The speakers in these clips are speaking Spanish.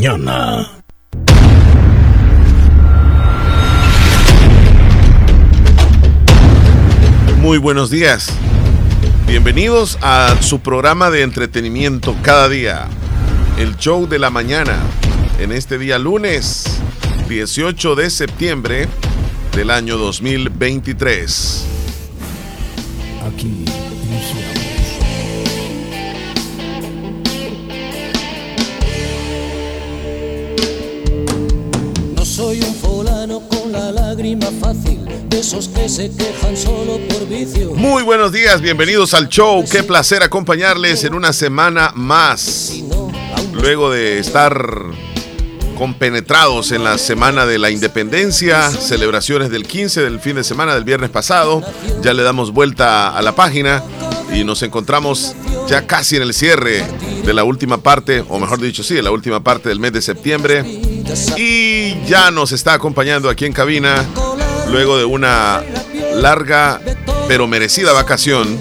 mañana. Muy buenos días. Bienvenidos a su programa de entretenimiento cada día, el show de la mañana, en este día lunes 18 de septiembre del año 2023. Aquí la lágrima fácil, de esos que se quejan solo por vicio. Muy buenos días, bienvenidos al show. Qué placer acompañarles en una semana más. Luego de estar compenetrados en la semana de la independencia, celebraciones del 15 del fin de semana del viernes pasado, ya le damos vuelta a la página y nos encontramos ya casi en el cierre de la última parte, o mejor dicho, sí, de la última parte del mes de septiembre. Y ya nos está acompañando aquí en cabina, luego de una larga pero merecida vacación,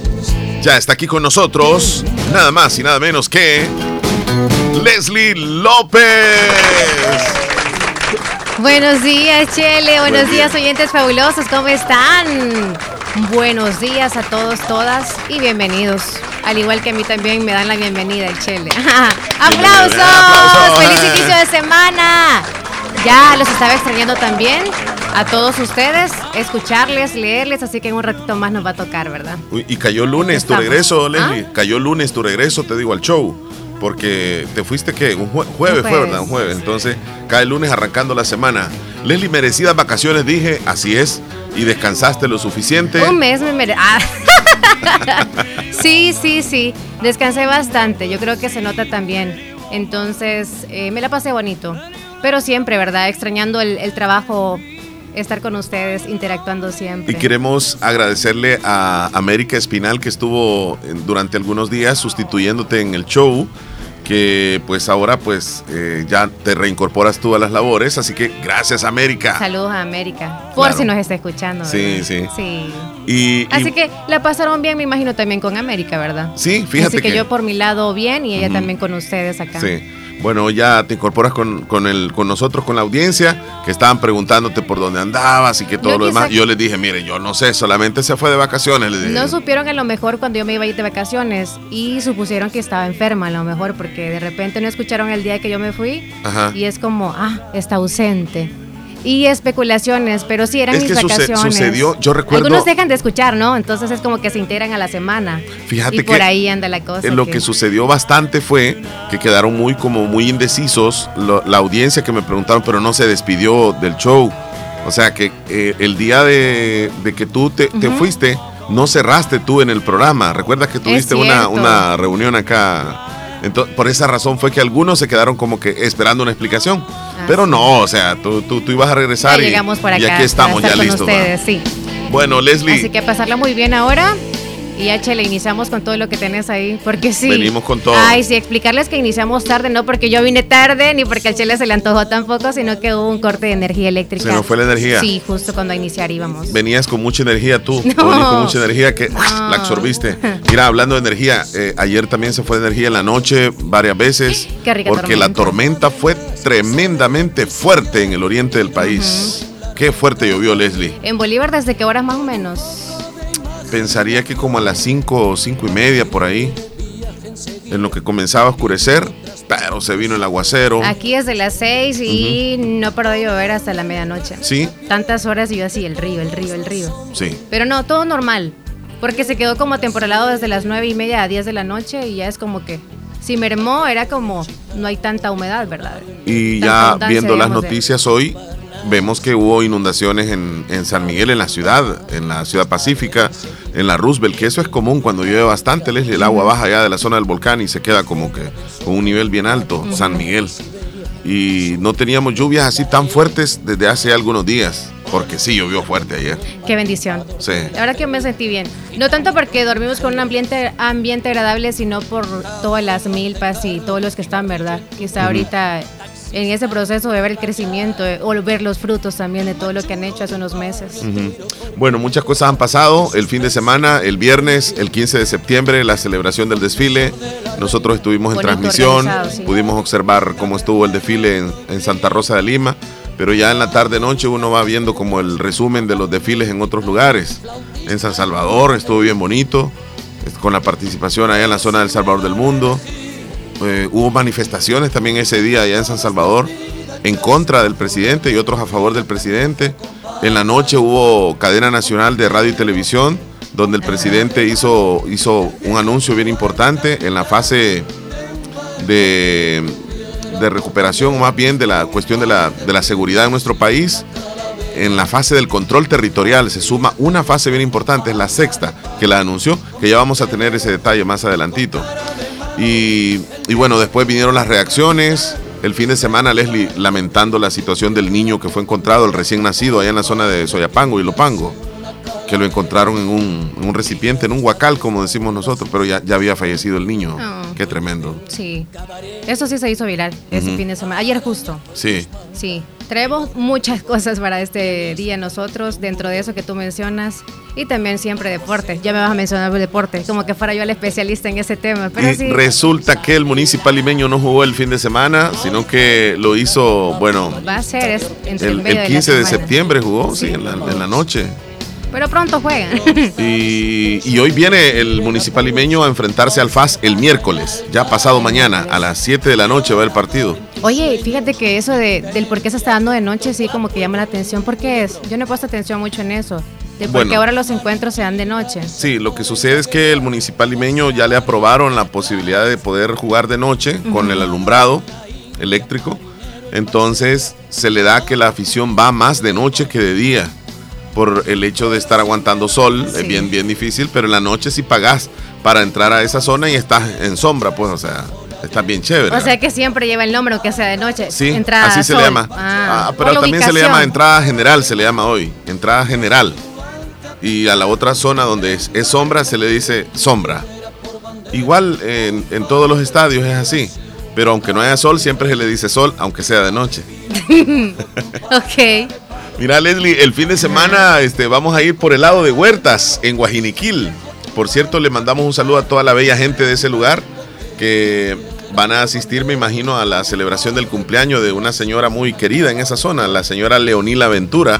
ya está aquí con nosotros, nada más y nada menos que Leslie López. Buenos días, Chele. Buenos Buen días, día. oyentes fabulosos. ¿Cómo están? Buenos días a todos, todas y bienvenidos. Al igual que a mí también me dan la bienvenida, el Chele. ¡Aplausos! ¡Aplausos! ¡Feliz inicio de semana! Ya los estaba extrañando también a todos ustedes, escucharles, leerles, así que en un ratito más nos va a tocar, ¿verdad? Uy, y cayó lunes tu regreso, Leslie. ¿Ah? Cayó lunes tu regreso, te digo, al show. Porque te fuiste, ¿qué? Un jue- jueves, Un fue. ¿verdad? Un jueves. Entonces, cae lunes arrancando la semana. Leslie, merecidas vacaciones, dije, así es. Y descansaste lo suficiente. Un mes me mere... Ah. sí, sí, sí. Descansé bastante. Yo creo que se nota también. Entonces, eh, me la pasé bonito. Pero siempre, ¿verdad? Extrañando el, el trabajo, estar con ustedes, interactuando siempre. Y queremos agradecerle a América Espinal que estuvo durante algunos días sustituyéndote en el show, que pues ahora pues eh, ya te reincorporas tú a las labores, así que gracias América. Saludos a América. Por Claro. si nos está escuchando. Sí, ¿verdad? sí. Sí. Y, y- Así que la pasaron bien, me imagino, también con América, ¿verdad? sí, fíjate Así que, yo por mi lado bien y ella también con ustedes acá. Sí. Bueno, ya te incorporas con, con, el, con nosotros, con la audiencia, que estaban preguntándote por dónde andabas y que todo Yo lo demás. Yo les dije, mire, yo no sé, solamente se fue de vacaciones. les dije. No supieron a lo mejor cuando yo me iba a ir de vacaciones y supusieron que estaba enferma a lo mejor porque de repente no escucharon el día que yo me fui Ajá. y es como, ah, está ausente. Y especulaciones, pero sí eran Es mis que suce- vacaciones. sucedió, yo recuerdo- Algunos dejan de escuchar, ¿no? Entonces es como que se integran a la semana. Fíjate y por que ahí anda la cosa. Eh, lo que sucedió bastante fue que quedaron muy como muy indecisos la audiencia que me preguntaron, pero no se despidió del show. O sea que eh, el día de, de que tú te, fuiste, no cerraste tú en el programa. Recuerda que tuviste una, una reunión acá. Entonces, por esa razón fue que algunos se quedaron como que esperando una explicación. Pero no, o sea, tú, tú, tú ibas a Ya regresar y, llegamos por acá. y aquí para estamos estar ya listos. sí. Bueno, Leslie, Así que pasarla muy bien ahora. Y ya, Chele, iniciamos con todo lo que tenés ahí, porque sí. Venimos con todo. Ay, sí, explicarles que iniciamos tarde, no porque yo vine tarde, ni porque al Chele se le antojó tampoco, sino que hubo un corte de energía eléctrica. Se nos fue la energía. Sí, justo cuando a iniciar íbamos. Venías con mucha energía tú, No. venías con mucha energía que No. la absorbiste. Mira, hablando de energía, eh, ayer también se fue energía en la noche varias veces. Qué rica porque la tormenta. tormenta fue tremendamente fuerte en el oriente del país. Qué fuerte llovió, Leslie. En Bolívar, ¿desde qué horas más o menos? Pensaría que como a las 5 o 5 y media por ahí, en lo que comenzaba a oscurecer, pero se vino el aguacero. Aquí desde las 6 y no paró de llover hasta la medianoche. Sí, Tantas horas y yo así, el río, el río, el río. sí. Pero no, todo normal. Porque se quedó como temporalado desde las 9 y media a 10 de la noche y ya es como que si mermó era como no hay tanta humedad, ¿verdad? Y Tanta ya viendo las de- noticias hoy, vemos que hubo inundaciones en, en San Miguel, en la ciudad, en la ciudad pacífica, en la Roosevelt, que eso es común cuando llueve bastante, Leslie, el agua baja ya de la zona del volcán y se queda como que con un nivel bien alto, San Miguel. Y no teníamos lluvias así tan fuertes desde hace algunos días, porque sí llovió fuerte ayer. Qué bendición. Sí. La verdad que me sentí bien. No tanto porque dormimos con un ambiente, ambiente agradable, sino por todas las milpas y todos los que están, ¿verdad? Quizá ahorita en ese proceso de ver el crecimiento o ver los frutos también de todo lo que han hecho hace unos meses. Bueno, muchas cosas han pasado. El fin de semana, el viernes, el 15 de septiembre, la celebración del desfile. Nosotros estuvimos en Bonito transmisión, sí. pudimos observar cómo estuvo el desfile en, en Santa Rosa de Lima. Pero ya en la tarde-noche uno va viendo como el resumen de los desfiles en otros lugares. En San Salvador estuvo bien bonito, con la participación allá en la zona del Salvador del Mundo. Eh, hubo manifestaciones también ese día allá en San Salvador en contra del presidente y otros a favor del presidente. En la noche hubo cadena nacional de radio y televisión donde el presidente hizo, hizo un anuncio bien importante en la fase de, de recuperación, o más bien de la cuestión de la, de la seguridad en nuestro país. En la fase del control territorial se suma una fase bien importante, es la sexta, que la anunció, que ya vamos a tener ese detalle más adelantito. Y, y bueno, después vinieron las reacciones. El fin de semana, Leslie lamentando la situación del niño que fue encontrado, el recién nacido, allá en la zona de Soyapango y Lopango, que lo encontraron en un, en un recipiente, en un huacal, como decimos nosotros, pero ya, ya había fallecido el niño. Oh. Qué tremendo. Sí, eso sí se hizo viral ese fin de semana. Ayer justo, Sí, sí. Traemos muchas cosas para este día nosotros, dentro de eso que tú mencionas, y también siempre deporte. Ya me vas a mencionar el deporte, como que fuera yo el especialista en ese tema. Pero sí, resulta que el municipal limeño no jugó el fin de semana, sino que lo hizo, bueno, va a ser es entre el, el, medio el de la 15 de semana. septiembre jugó, sí, en la, en la noche. Pero pronto juegan. Y, y hoy viene el municipal limeño a enfrentarse al FAS el miércoles, ya pasado mañana, a las 7 de la noche va el partido. Oye, fíjate que eso de, del por qué se está dando de noche sí como que llama la atención. ¿Por qué es? Yo no he puesto atención mucho en eso. De por Bueno. qué ahora los encuentros se dan de noche. Sí, lo que sucede es que el municipal limeño ya le aprobaron la posibilidad de poder jugar de noche con el alumbrado eléctrico. Entonces se le da que la afición va más de noche que de día. Por el hecho de estar aguantando sol, Sí. es bien, bien difícil, pero en la noche sí pagás para entrar a esa zona y estás en sombra, pues, o sea, estás bien chévere. O sea que siempre lleva el nombre, aunque sea de noche. Sí, Entrada así se le llama. Ah, Ah, pero también se le llama entrada general, se le llama hoy. Entrada general. Y a la otra zona donde es, es sombra se le dice sombra. Igual en, en todos los estadios es así. Pero aunque no haya sol, siempre se le dice sol, aunque sea de noche. Ok. Mira, Leslie, el fin de semana este, vamos a ir por el lado de Huertas, en Guajiniquil. Por cierto, le mandamos un saludo a toda la bella gente de ese lugar que van a asistir, me imagino, a la celebración del cumpleaños de una señora muy querida en esa zona, la señora Leonila Ventura.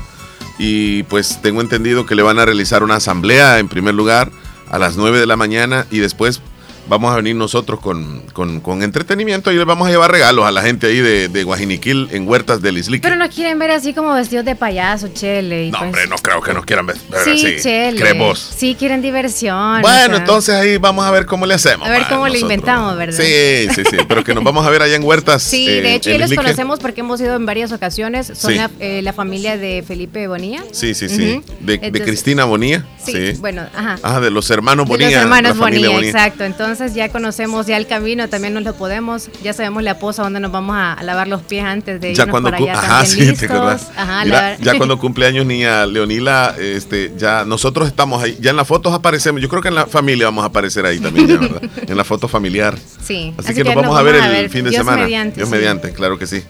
Y pues tengo entendido que le van a realizar una asamblea en primer lugar a las 9 de la mañana y después vamos a venir nosotros con, con- con entretenimiento y les vamos a llevar regalos a la gente ahí de, de Guajiniquil en Huertas del Islique. Pero nos quieren ver así como vestidos de payaso, chele. y No, pues- hombre, no creo que nos quieran ver, ver Sí, así. chele. ¿Crees vos? Sí, quieren diversión. Bueno, o sea. entonces ahí vamos a ver cómo le hacemos. A ver man, cómo nosotros. inventamos, ¿verdad? Sí, sí, sí. Pero que nos vamos a ver allá en Huertas. Sí, eh, de hecho ya los Islique. conocemos porque hemos ido en varias ocasiones. Son Sí. la, eh, la familia de Felipe Bonilla. Sí, sí, sí. Ujú. de, de Entonces- Cristina Bonilla. Sí, Sí. bueno, ajá. Ah, de los hermanos De Bonilla. los hermanos la familia Bonilla, exacto. Entonces ya conocemos ya el camino, también nos lo podemos. Ya sabemos la posa donde nos vamos a, a lavar los pies antes de Ya irnos cuando para cu- allá. ajá, también sí, te listos. acordás. Ajá, Mira, lavar- ya cuando cumple años niña Leonila, este, ya nosotros estamos ahí, ya en las fotos aparecemos. Yo creo que en la familia vamos a aparecer ahí también, ya, ¿verdad? en la foto familiar. Sí. Así, que, nos vamos a ver el fin de Dios semana. mediante, Dios sí. mediante, claro que sí.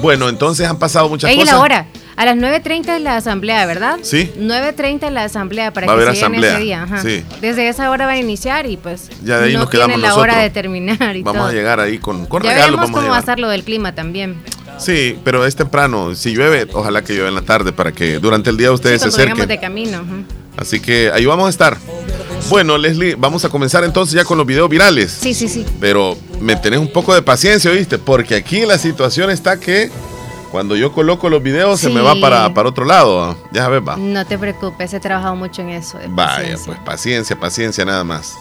Bueno, entonces han pasado muchas y cosas. la hora. A las 9.30 es la asamblea, ¿verdad? Sí. 9.30 es la asamblea para Va a que haber se asamblea, ese día. ajá. sí. Desde esa hora van a iniciar y pues Ya de ahí no nos quedamos la nosotros. hora de terminar y Vamos todo. a llegar ahí con, con ya regalos. Vamos a cómo va a estar lo del clima también. Sí, pero es temprano. Si llueve, ojalá que llueva en la tarde para que durante el día ustedes Sí, se acerquen. de camino. ujú. Así que ahí vamos a estar. Bueno, Leslie, vamos a comenzar entonces ya con los videos virales. Sí, sí, sí. Pero me tenés un poco de paciencia, ¿oíste? Porque aquí la situación está que cuando yo coloco los videos se me va para, para otro lado. Ya sabes, va. No te preocupes, he trabajado mucho en eso. Vaya, paciencia. pues paciencia, paciencia nada más.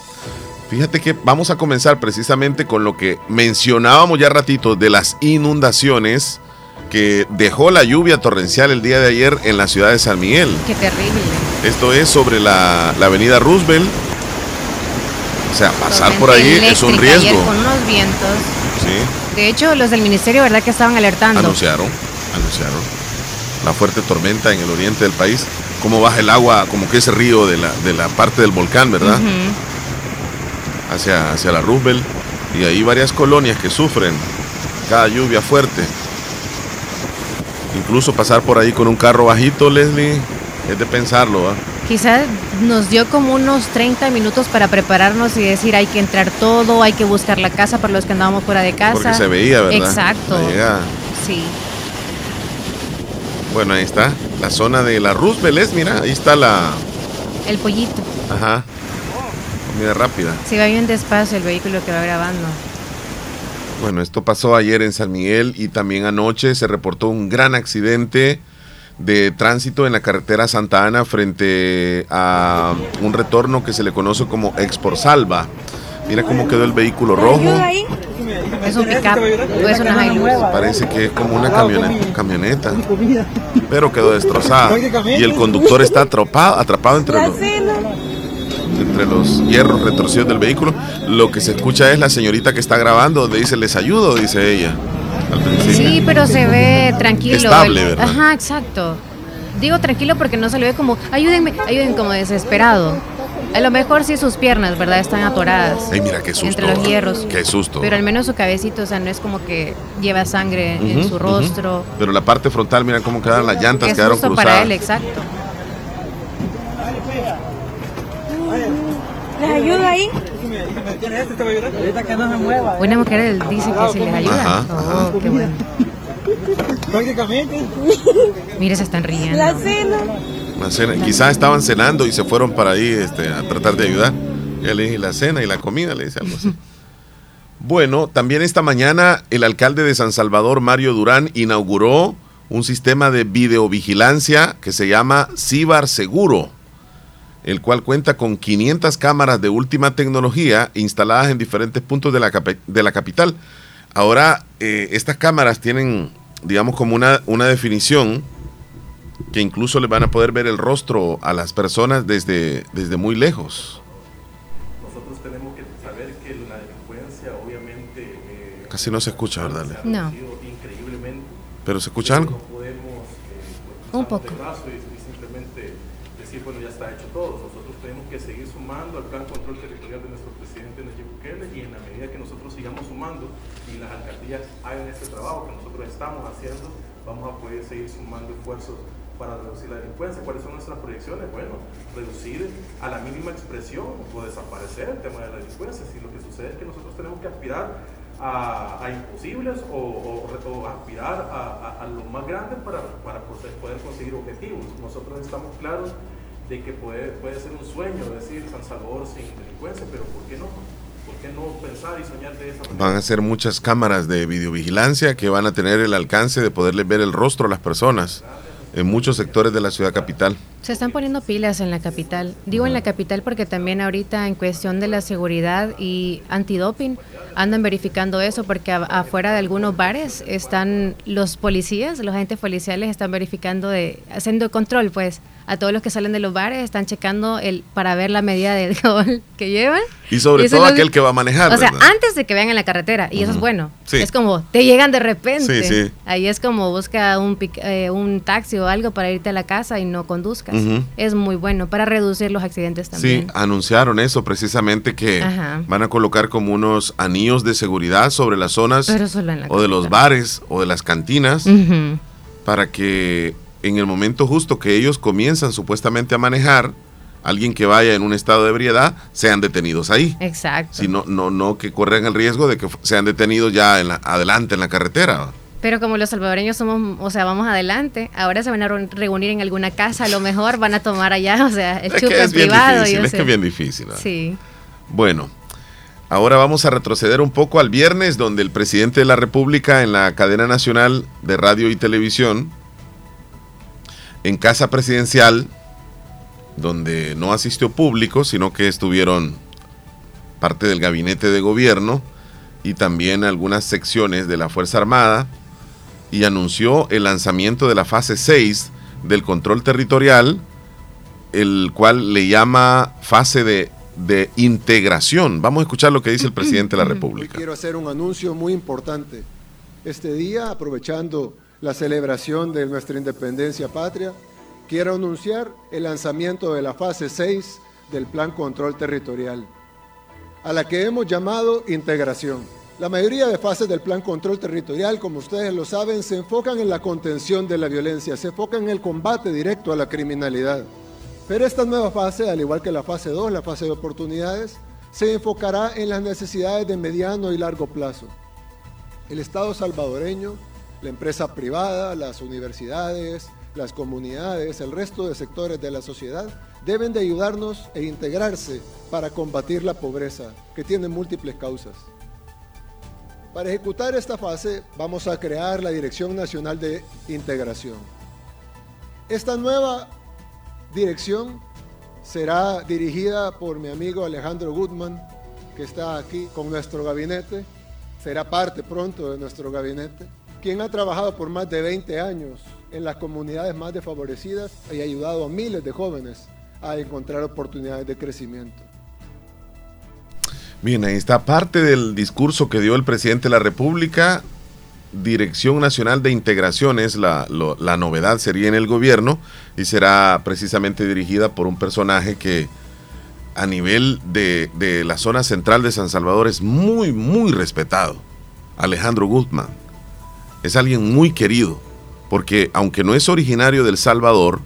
Fíjate que vamos a comenzar precisamente con lo que mencionábamos ya ratito de las inundaciones que dejó la lluvia torrencial el día de ayer en la ciudad de San Miguel. Qué terrible. Esto es sobre la, la avenida Roosevelt. O sea, pasar por ahí Tormenta es un ayer riesgo. con unos vientos. Sí, De hecho, los del ministerio, ¿verdad? Que estaban alertando. anunciaron, anunciaron la fuerte tormenta en el oriente del país. Cómo baja el agua, como que ese río de la, de la parte del volcán, ¿verdad? Hacia, hacia la Roosevelt y hay varias colonias que sufren cada lluvia fuerte. Incluso pasar por ahí con un carro bajito, Leslie, es de pensarlo, ¿va? Quizás nos dio como unos 30 minutos para prepararnos y decir hay que entrar todo, hay que buscar la casa para los que andábamos fuera de casa. Porque se veía, ¿verdad? Exacto. Sí. Bueno, ahí está. La zona de la Roosevelt, es, mira, ahí está la. El pollito. Ajá. Comida rápida. Se va bien despacio el vehículo que va grabando. Bueno, esto pasó ayer en San Miguel y también anoche se reportó un gran accidente de tránsito en la carretera Santa Ana frente a un retorno que se le conoce como Exporsalva. Mira cómo quedó el vehículo rojo. Es un pickup, es una Hilux. Parece que es como una camioneta, camioneta pero quedó destrozada. Y el conductor está atrapado, atrapado entre los, entre los hierros retorcidos del vehículo. Lo que se escucha es la señorita que está grabando, donde dice, les ayudo, dice ella. Al principio. Sí, pero se ve tranquilo. Estable, ¿verdad? Ajá, exacto. Digo tranquilo porque no se le ve como, ayúdenme, ayúdenme como desesperado. A lo mejor sí sus piernas, ¿verdad? Están atoradas. Ay, mira qué susto. Entre los hierros. Qué susto. Pero al menos su cabecito, o sea, no es como que lleva sangre en su rostro. Pero la parte frontal, mira cómo quedaron las llantas, quedaron cruzadas. para él, exacto. ¿Les ayudo ahí? Una mujer él dice que si les ayuda. Ajá, ajá. Oh, qué bueno. Mire, se están riendo. La cena. La cena. Quizás estaban cenando y se fueron para ahí este, a tratar de ayudar. Ya le dije la cena y la comida, le dice algo así. Bueno, también esta mañana el alcalde de San Salvador, Mario Durán, inauguró un sistema de videovigilancia que se llama Cibar Seguro, el cual cuenta con 500 cámaras de última tecnología instaladas en diferentes puntos de la, de la capital. Ahora, eh, estas cámaras tienen, digamos, como una, una definición que incluso le van a poder ver el rostro a las personas desde, desde muy lejos. Nosotros tenemos que saber que la delincuencia obviamente eh, Casi no se escucha, ¿verdad? No. ¿Pero se escucha algo? No podemos eh, Un cruzarnos poco. y simplemente decir, bueno, ya está hecho todo. Que seguir sumando al plan control territorial de nuestro presidente Nayib Bukele y en la medida que nosotros sigamos sumando y las alcaldías hagan este trabajo que nosotros estamos haciendo, vamos a poder seguir sumando esfuerzos para reducir la delincuencia. ¿Cuáles son nuestras proyecciones? Bueno, reducir a la mínima expresión o desaparecer el tema de la delincuencia. Si lo que sucede es que nosotros tenemos que aspirar a, a imposibles o, o- o aspirar a, a- a lo más grande para, para poder conseguir objetivos. Nosotros estamos claros de que puede, puede ser un sueño decir San Salvador sin delincuencia, pero ¿por qué no? ¿Por qué no pensar y soñar de esa manera? Van a ser muchas cámaras de videovigilancia que van a tener el alcance de poderle ver el rostro a las personas en muchos sectores de la ciudad capital. se están poniendo pilas en la capital. Digo en la capital porque también ahorita en cuestión de la seguridad y antidoping andan verificando eso porque a- afuera de algunos bares están los policías, los agentes policiales están verificando de haciendo control pues a todos los que salen de los bares están checando el para ver la medida de alcohol que llevan. Y sobre todo aquel que va a manejar. O sea, ¿verdad? antes de que vean en la carretera, y eso es bueno. Sí. Es como, te llegan de repente. Sí, sí. Ahí es como busca un, eh, un taxi o algo para irte a la casa y no conduzcas. Es muy bueno para reducir los accidentes Sí, también. anunciaron eso precisamente que Ajá. van a colocar como unos anillos de seguridad sobre las zonas Pero solo en la o de los bares o de las cantinas para que en el momento justo que ellos comienzan supuestamente a manejar, alguien que vaya en un estado de ebriedad, sean detenidos ahí. Exacto. Si no, no, no que corran el riesgo de que sean detenidos ya en la- adelante en la carretera. Pero como los salvadoreños somos, o sea, vamos adelante, ahora se van a re- reunir en alguna casa, a lo mejor van a tomar allá, o sea, el Es chupe que es bien privado. difícil, yo es sé. que es bien difícil. ¿no? Sí. Bueno, ahora vamos a retroceder un poco al viernes, donde el presidente de la República en la cadena nacional de radio y televisión, en casa presidencial, donde no asistió público, sino que estuvieron parte del gabinete de gobierno y también algunas secciones de la Fuerza Armada, y anunció el lanzamiento de la fase 6 del control territorial, el cual le llama fase de, de integración. Vamos a escuchar lo que dice el presidente de la Hoy República. quiero hacer un anuncio muy importante. Este día, aprovechando la celebración de nuestra independencia patria, quiero anunciar el lanzamiento de la fase 6 del Plan Control Territorial, a la que hemos llamado integración. La mayoría de fases del plan control territorial, como ustedes lo saben, se enfocan en la contención de la violencia, se enfocan en el combate directo a la criminalidad. Pero esta nueva fase, al igual que la fase 2, la fase de oportunidades, se enfocará en las necesidades de mediano y largo plazo. El Estado salvadoreño, la empresa privada, las universidades, las comunidades, el resto de sectores de la sociedad deben de ayudarnos e integrarse para combatir la pobreza, que tiene múltiples causas. Para ejecutar esta fase vamos a crear la Dirección Nacional de Integración. Esta nueva dirección será dirigida por mi amigo Alejandro Goodman, que está aquí con nuestro gabinete, será parte pronto de nuestro gabinete, quien ha trabajado por más de 20 años en las comunidades más desfavorecidas y ha ayudado a miles de jóvenes a encontrar oportunidades de crecimiento. Bien, ahí está parte del discurso que dio el presidente de la República. Dirección Nacional de Integración es la, la novedad, sería en el gobierno y será precisamente dirigida por un personaje que a nivel de, de la zona central de San Salvador es muy, muy respetado. Alejandro Guzmán. Es alguien muy querido, porque aunque no es originario del Salvador,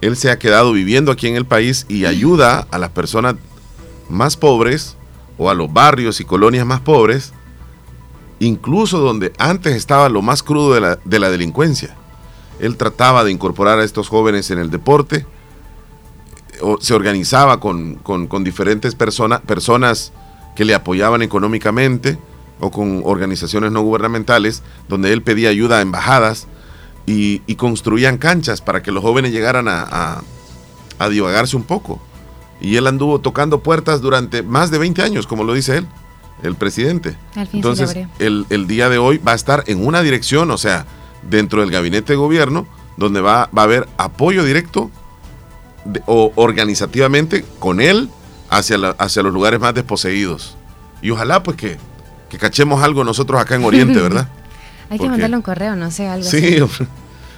él se ha quedado viviendo aquí en el país y ayuda a las personas más pobres o a los barrios y colonias más pobres, incluso donde antes estaba lo más crudo de la, de la delincuencia. Él trataba de incorporar a estos jóvenes en el deporte, o se organizaba con, con, diferentes personas personas que le apoyaban económicamente o con organizaciones no gubernamentales, donde él pedía ayuda a embajadas y, y construían canchas para que los jóvenes llegaran a, a, a divagarse un poco y él anduvo tocando puertas durante más de 20 años, como lo dice él, el presidente. Entonces, el, el, día de hoy va a estar en una dirección, o sea, dentro del gabinete de gobierno, donde va, va a haber apoyo directo de, o organizativamente con él hacia, la, hacia los lugares más desposeídos. Y ojalá pues que, que cachemos algo nosotros acá en Oriente, ¿verdad? Hay que Porque, mandarle un correo, no sé, algo sí, así.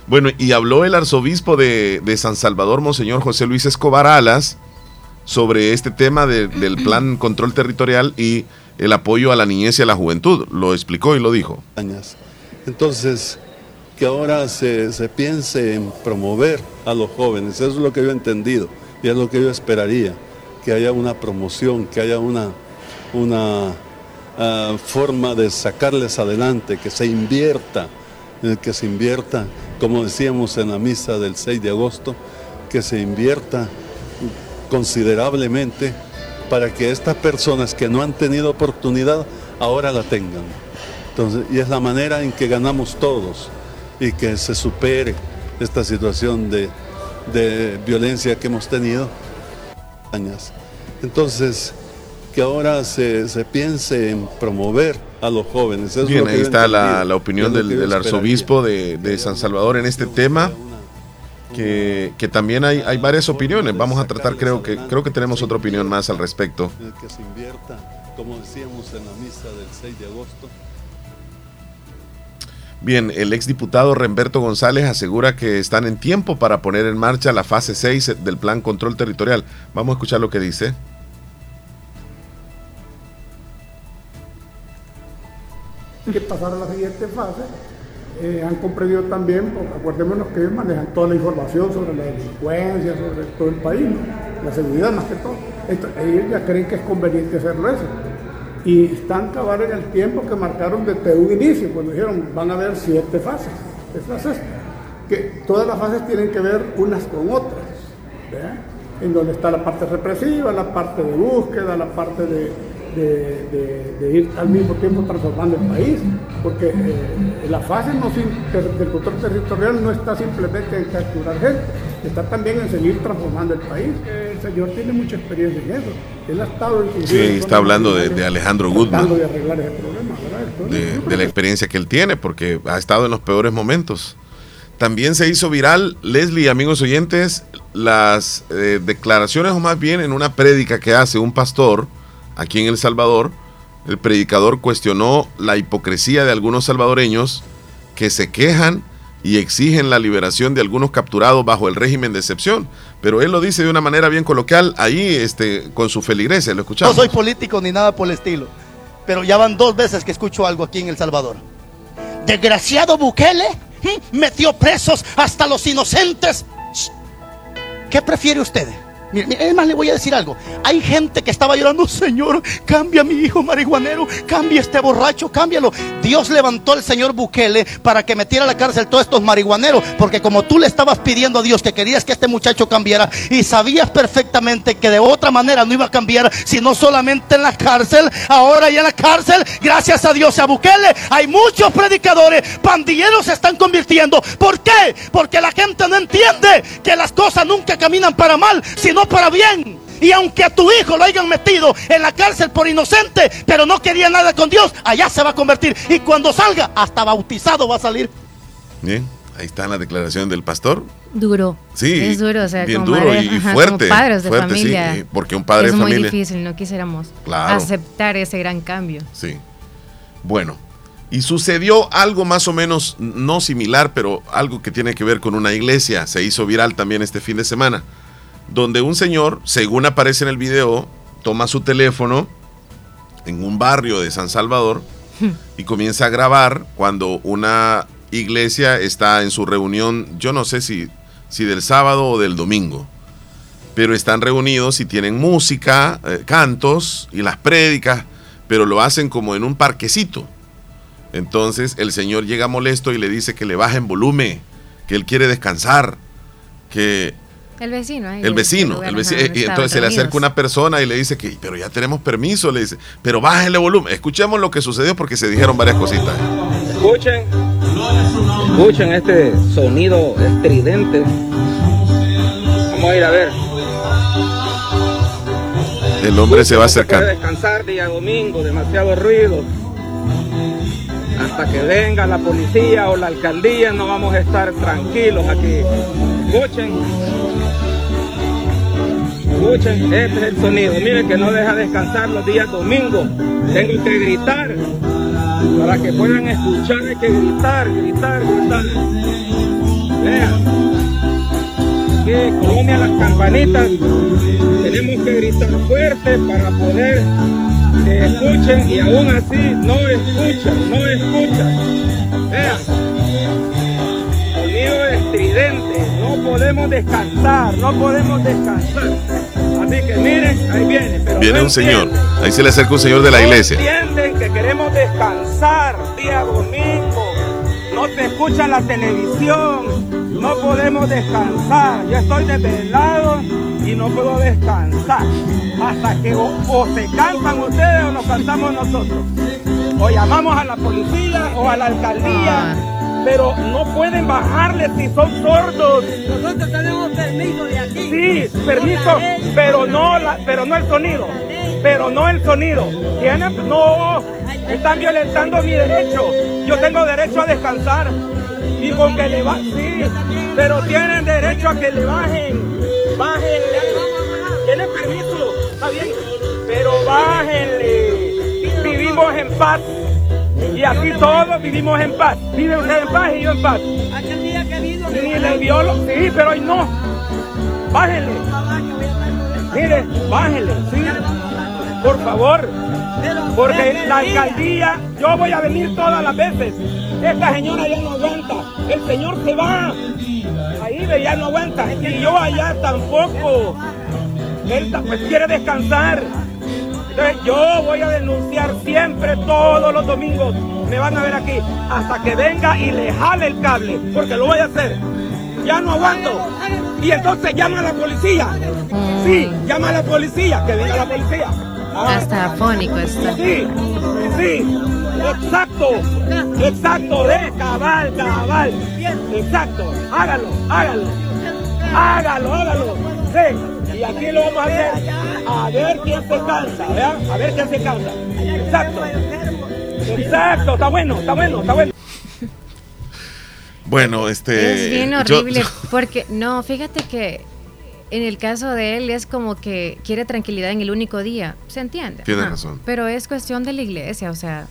Bueno, y habló el arzobispo de, de San Salvador, Monseñor José Luis Escobar Alas, sobre este tema de, del plan control territorial y el apoyo a la niñez y a la juventud. Lo explicó y lo dijo. Entonces, que ahora se, se, piense en promover a los jóvenes, eso es lo que yo he entendido y es lo que yo esperaría, que haya una promoción, que haya una, una uh, forma de sacarles adelante, que se invierta, que se invierta, como decíamos en la misa del 6 de agosto, que se invierta considerablemente para que estas personas que no han tenido oportunidad ahora la tengan. Y es la manera en que ganamos todos y que se supere esta situación de, de violencia que hemos tenido. Entonces, que ahora se, se, piense en promover a los jóvenes. Eso Bien, ahí está la, la, opinión del, del arzobispo de, de San Salvador en este tema que, que, también hay, hay varias opiniones. Vamos a tratar, creo que creo que tenemos otra opinión más al respecto. Que se invierta, como decíamos en la misa del 6 de agosto. Bien, el exdiputado Remberto González asegura que están en tiempo para poner en marcha la fase 6 del plan control territorial. Vamos a escuchar lo que dice. Que pasar a la siguiente fase eh, han comprendido también, pues, acuérdémonos que ellos manejan toda la información sobre la delincuencia, sobre todo el país, la seguridad más que todo. Ellos ya creen que es conveniente hacerlo eso. Y están acabar en el tiempo que marcaron desde un inicio, cuando dijeron van a haber siete fases. Esa es que todas las fases tienen que ver unas con otras. En donde está la parte represiva, la parte de búsqueda, la parte de, de, de, de, ir al mismo tiempo transformando el país, porque eh, la fase no, del control territorial no está simplemente en capturar gente, está también en seguir transformando el país. El señor tiene mucha experiencia en eso. Él ha estado en Sí, está hablando de, de, Alejandro Goodman. De, arreglar ese problema, Entonces, de la experiencia que él tiene, porque ha estado en los peores momentos. También se hizo viral, Leslie, amigos oyentes, las eh, declaraciones, o más bien en una prédica que hace un pastor, aquí en El Salvador, el predicador cuestionó la hipocresía de algunos salvadoreños que se quejan y exigen la liberación de algunos capturados bajo el régimen de excepción. Pero él lo dice de una manera bien coloquial, ahí este, con su feligresia, lo escuchamos. No soy político ni nada por el estilo. pero ya van dos veces que escucho algo aquí en El Salvador. Desgraciado Bukele metió presos hasta los inocentes. ¿Qué prefiere usted? Es más, le voy a decir algo. Hay gente que estaba llorando, Señor, cambia a mi hijo marihuanero, cambia este borracho, cámbialo. Dios levantó al señor Bukele para que metiera a la cárcel todos estos marihuaneros, porque como tú le estabas pidiendo a Dios que querías que este muchacho cambiara y sabías perfectamente que de otra manera no iba a cambiar, sino solamente en la cárcel, ahora ya en la cárcel, gracias a Dios a Bukele, hay muchos predicadores, pandilleros se están convirtiendo. ¿Por qué? Porque la gente no entiende que las cosas nunca caminan para mal, sino para bien. Y aunque a tu hijo lo hayan metido en la cárcel por inocente, pero no quería nada con Dios, allá se va a convertir. Y cuando salga, hasta bautizado va a salir. Bien, ahí está la declaración del pastor. Duro. Sí. Es duro, o sea, bien como duro madre- y ajá, fuerte. como padres de fuerte, familia. sí, porque un padre es de muy familia. difícil, no quisiéramos Claro. aceptar ese gran cambio. Sí. Bueno, y sucedió algo más o menos no similar, pero algo que tiene que ver con una iglesia. Se hizo viral también este fin de semana, donde un señor, según aparece en el video, toma su teléfono en un barrio de San Salvador y comienza a grabar cuando una iglesia está en su reunión, yo no sé si, si del sábado o del domingo, pero están reunidos y tienen música, eh, cantos y las prédicas, pero lo hacen como en un parquecito. Entonces el señor llega molesto y le dice que le bajen volumen, que él quiere descansar, que El vecino, ahí, el vecino, el ajá, vecino, estaban entonces se le acerca una persona y le dice que, pero ya tenemos permiso, le dice, pero bájale volumen. Escuchemos lo que sucedió porque se dijeron varias cositas. Escuchen, escuchen este sonido estridente. Vamos a ir a ver. El hombre se va No puede acercando. descansar día domingo, demasiado ruido. Hasta que venga la policía o la alcaldía no vamos a estar tranquilos aquí. Escuchen. Escuchen, este es el sonido. Miren que no deja descansar los días domingos. Tengo que gritar. Para que puedan escuchar hay que gritar, gritar, gritar. Vean. Aquí en Colombia las campanitas tenemos que gritar fuerte para poder que escuchen y aún así no escuchan, no escuchan. Vean, sonido estridente, no podemos descansar, no podemos descansar. Así que miren, ahí viene. Pero Viene no un señor, ahí se le acerca un señor de la No iglesia. entienden que queremos descansar día domingo. No se escucha la televisión. No podemos descansar. Yo estoy desvelado y no puedo descansar. Hasta que o, o se cansan ustedes o nos cansamos nosotros. O llamamos a la policía o a la alcaldía. Pero no pueden bajarle si son sordos. Nosotros tenemos permiso de aquí. Sí, permiso, pero no, la, pero no el sonido. Pero no el sonido. Tienen, no, están violentando mi derecho. Yo tengo derecho a descansar. Y con que le bajen, sí, pero tienen derecho a que le bajen. Bájenle. Tienen permiso, está bien. Pero bájenle. Vivimos en paz. Y aquí todos vivimos en paz. Vive usted en paz y yo en paz. Aquel día que vino. Ni le violo, sí, pero hoy no. Bájenle. Mire, bájenle, sí. Por favor. Porque la alcaldía, yo voy a venir todas las veces. Esta señora ya no. El señor se va. Ahí ya no aguanta. Y yo allá tampoco. Él pues quiere descansar. Entonces yo voy a denunciar siempre todos los domingos. Me van a ver aquí hasta que venga y le jale el cable, porque lo voy a hacer. Ya no aguanto. Y entonces llama a la policía. Sí, llama a la policía, que venga la policía. Ah, Hasta afónico está. Sí, sí, exacto, exacto, de cabal, cabal, exacto, hágalo, hágalo, hágalo, hágalo, sí, y aquí lo vamos a hacer, a ver quién se cansa, ¿verdad? A ver quién se cansa, exacto, exacto, está bueno, está bueno, está bueno. Bueno, este. Es bien yo- horrible porque, no, fíjate que en el caso de él es como que quiere tranquilidad en el único día, ¿se entiende? Tienes Ajá. razón. Pero es cuestión de la iglesia, o sea,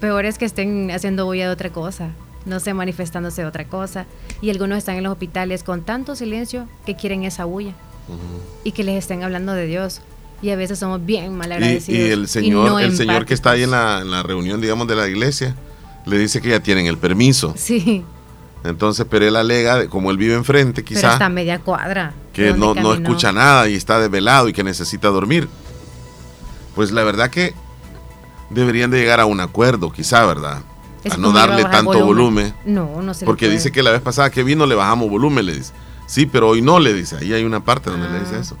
peor es que estén haciendo bulla de otra cosa, no sé, manifestándose de otra cosa. Y algunos están en los hospitales con tanto silencio que quieren esa bulla y que les estén hablando de Dios. Y a veces somos bien mal agradecidos. y el señor, no el señor que está ahí en la, en la reunión, digamos, de la iglesia, le dice que ya tienen el permiso. Sí, Entonces, pero él alega, como él vive enfrente, pero quizá, está media cuadra. que no, no escucha nada y está desvelado y que necesita dormir. Pues la verdad que deberían de llegar a un acuerdo, quizá, ¿verdad? Es a no darle tanto volumen. No, no se le Porque puede. dice que la vez pasada que vino le bajamos volumen, le dice. Sí, pero hoy no le dice. Ahí hay una parte donde le Ah. dice eso.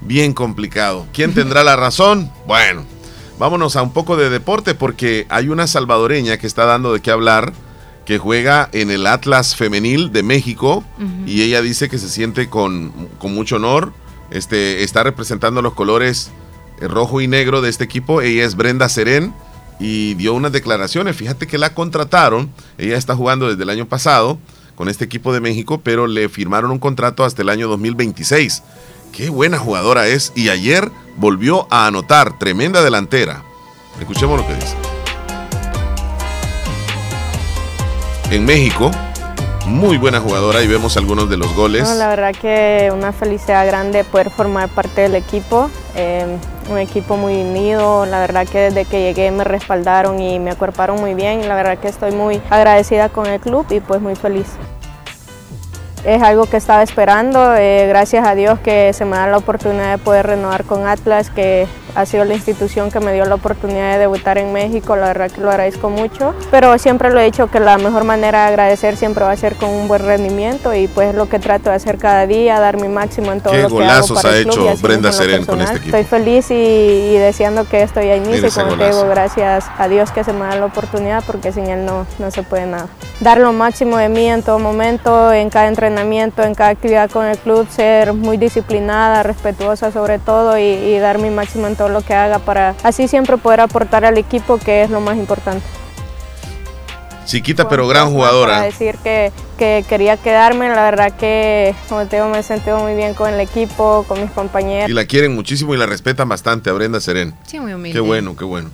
Bien complicado. ¿Quién tendrá la razón? Bueno, vámonos a un poco de deporte porque hay una salvadoreña que está dando de qué hablar, que juega en el Atlas Femenil de México y ella dice que se siente con, con mucho honor. Este, está representando los colores eh, rojo y negro de este equipo. Ella es Brenda Serén y dio unas declaraciones. Fíjate que la contrataron. Ella está jugando desde el año pasado con este equipo de México, pero le firmaron un contrato hasta el año 2026. Qué buena jugadora es. Y ayer volvió a anotar. Tremenda delantera. Escuchemos lo que dice. En México, muy buena jugadora y vemos algunos de los goles. La verdad que una felicidad grande poder formar parte del equipo, eh, un equipo muy unido, la verdad que desde que llegué me respaldaron y me acuerparon muy bien, la verdad que estoy muy agradecida con el club y pues muy feliz. Es algo que estaba esperando, eh, gracias a Dios que se me da la oportunidad de poder renovar con Atlas, que ha sido la institución que me dio la oportunidad de debutar en México, la verdad que lo agradezco mucho, pero siempre lo he dicho que la mejor manera de agradecer siempre va a ser con un buen rendimiento y pues es lo que trato de hacer cada día, dar mi máximo en todo Qué lo que hago para ha el club hecho Brenda Serén con este equipo. Estoy feliz y, y deseando que esto ya inicie, Mira como te digo, gracias a Dios que se me da la oportunidad porque sin él no, no se puede nada. Dar lo máximo de mí en todo momento, en cada entrenamiento, en cada actividad con el club, ser muy disciplinada, respetuosa sobre todo y, y dar mi máximo en todo lo que haga para así siempre poder aportar al equipo que es lo más importante. Chiquita pero gran Para jugadora. decir que, que quería quedarme, la verdad que como te digo me he sentido muy bien con el equipo, con mis compañeros. Y la quieren muchísimo y la respetan bastante a Brenda Serén. Sí, muy humilde. Qué bueno, qué bueno.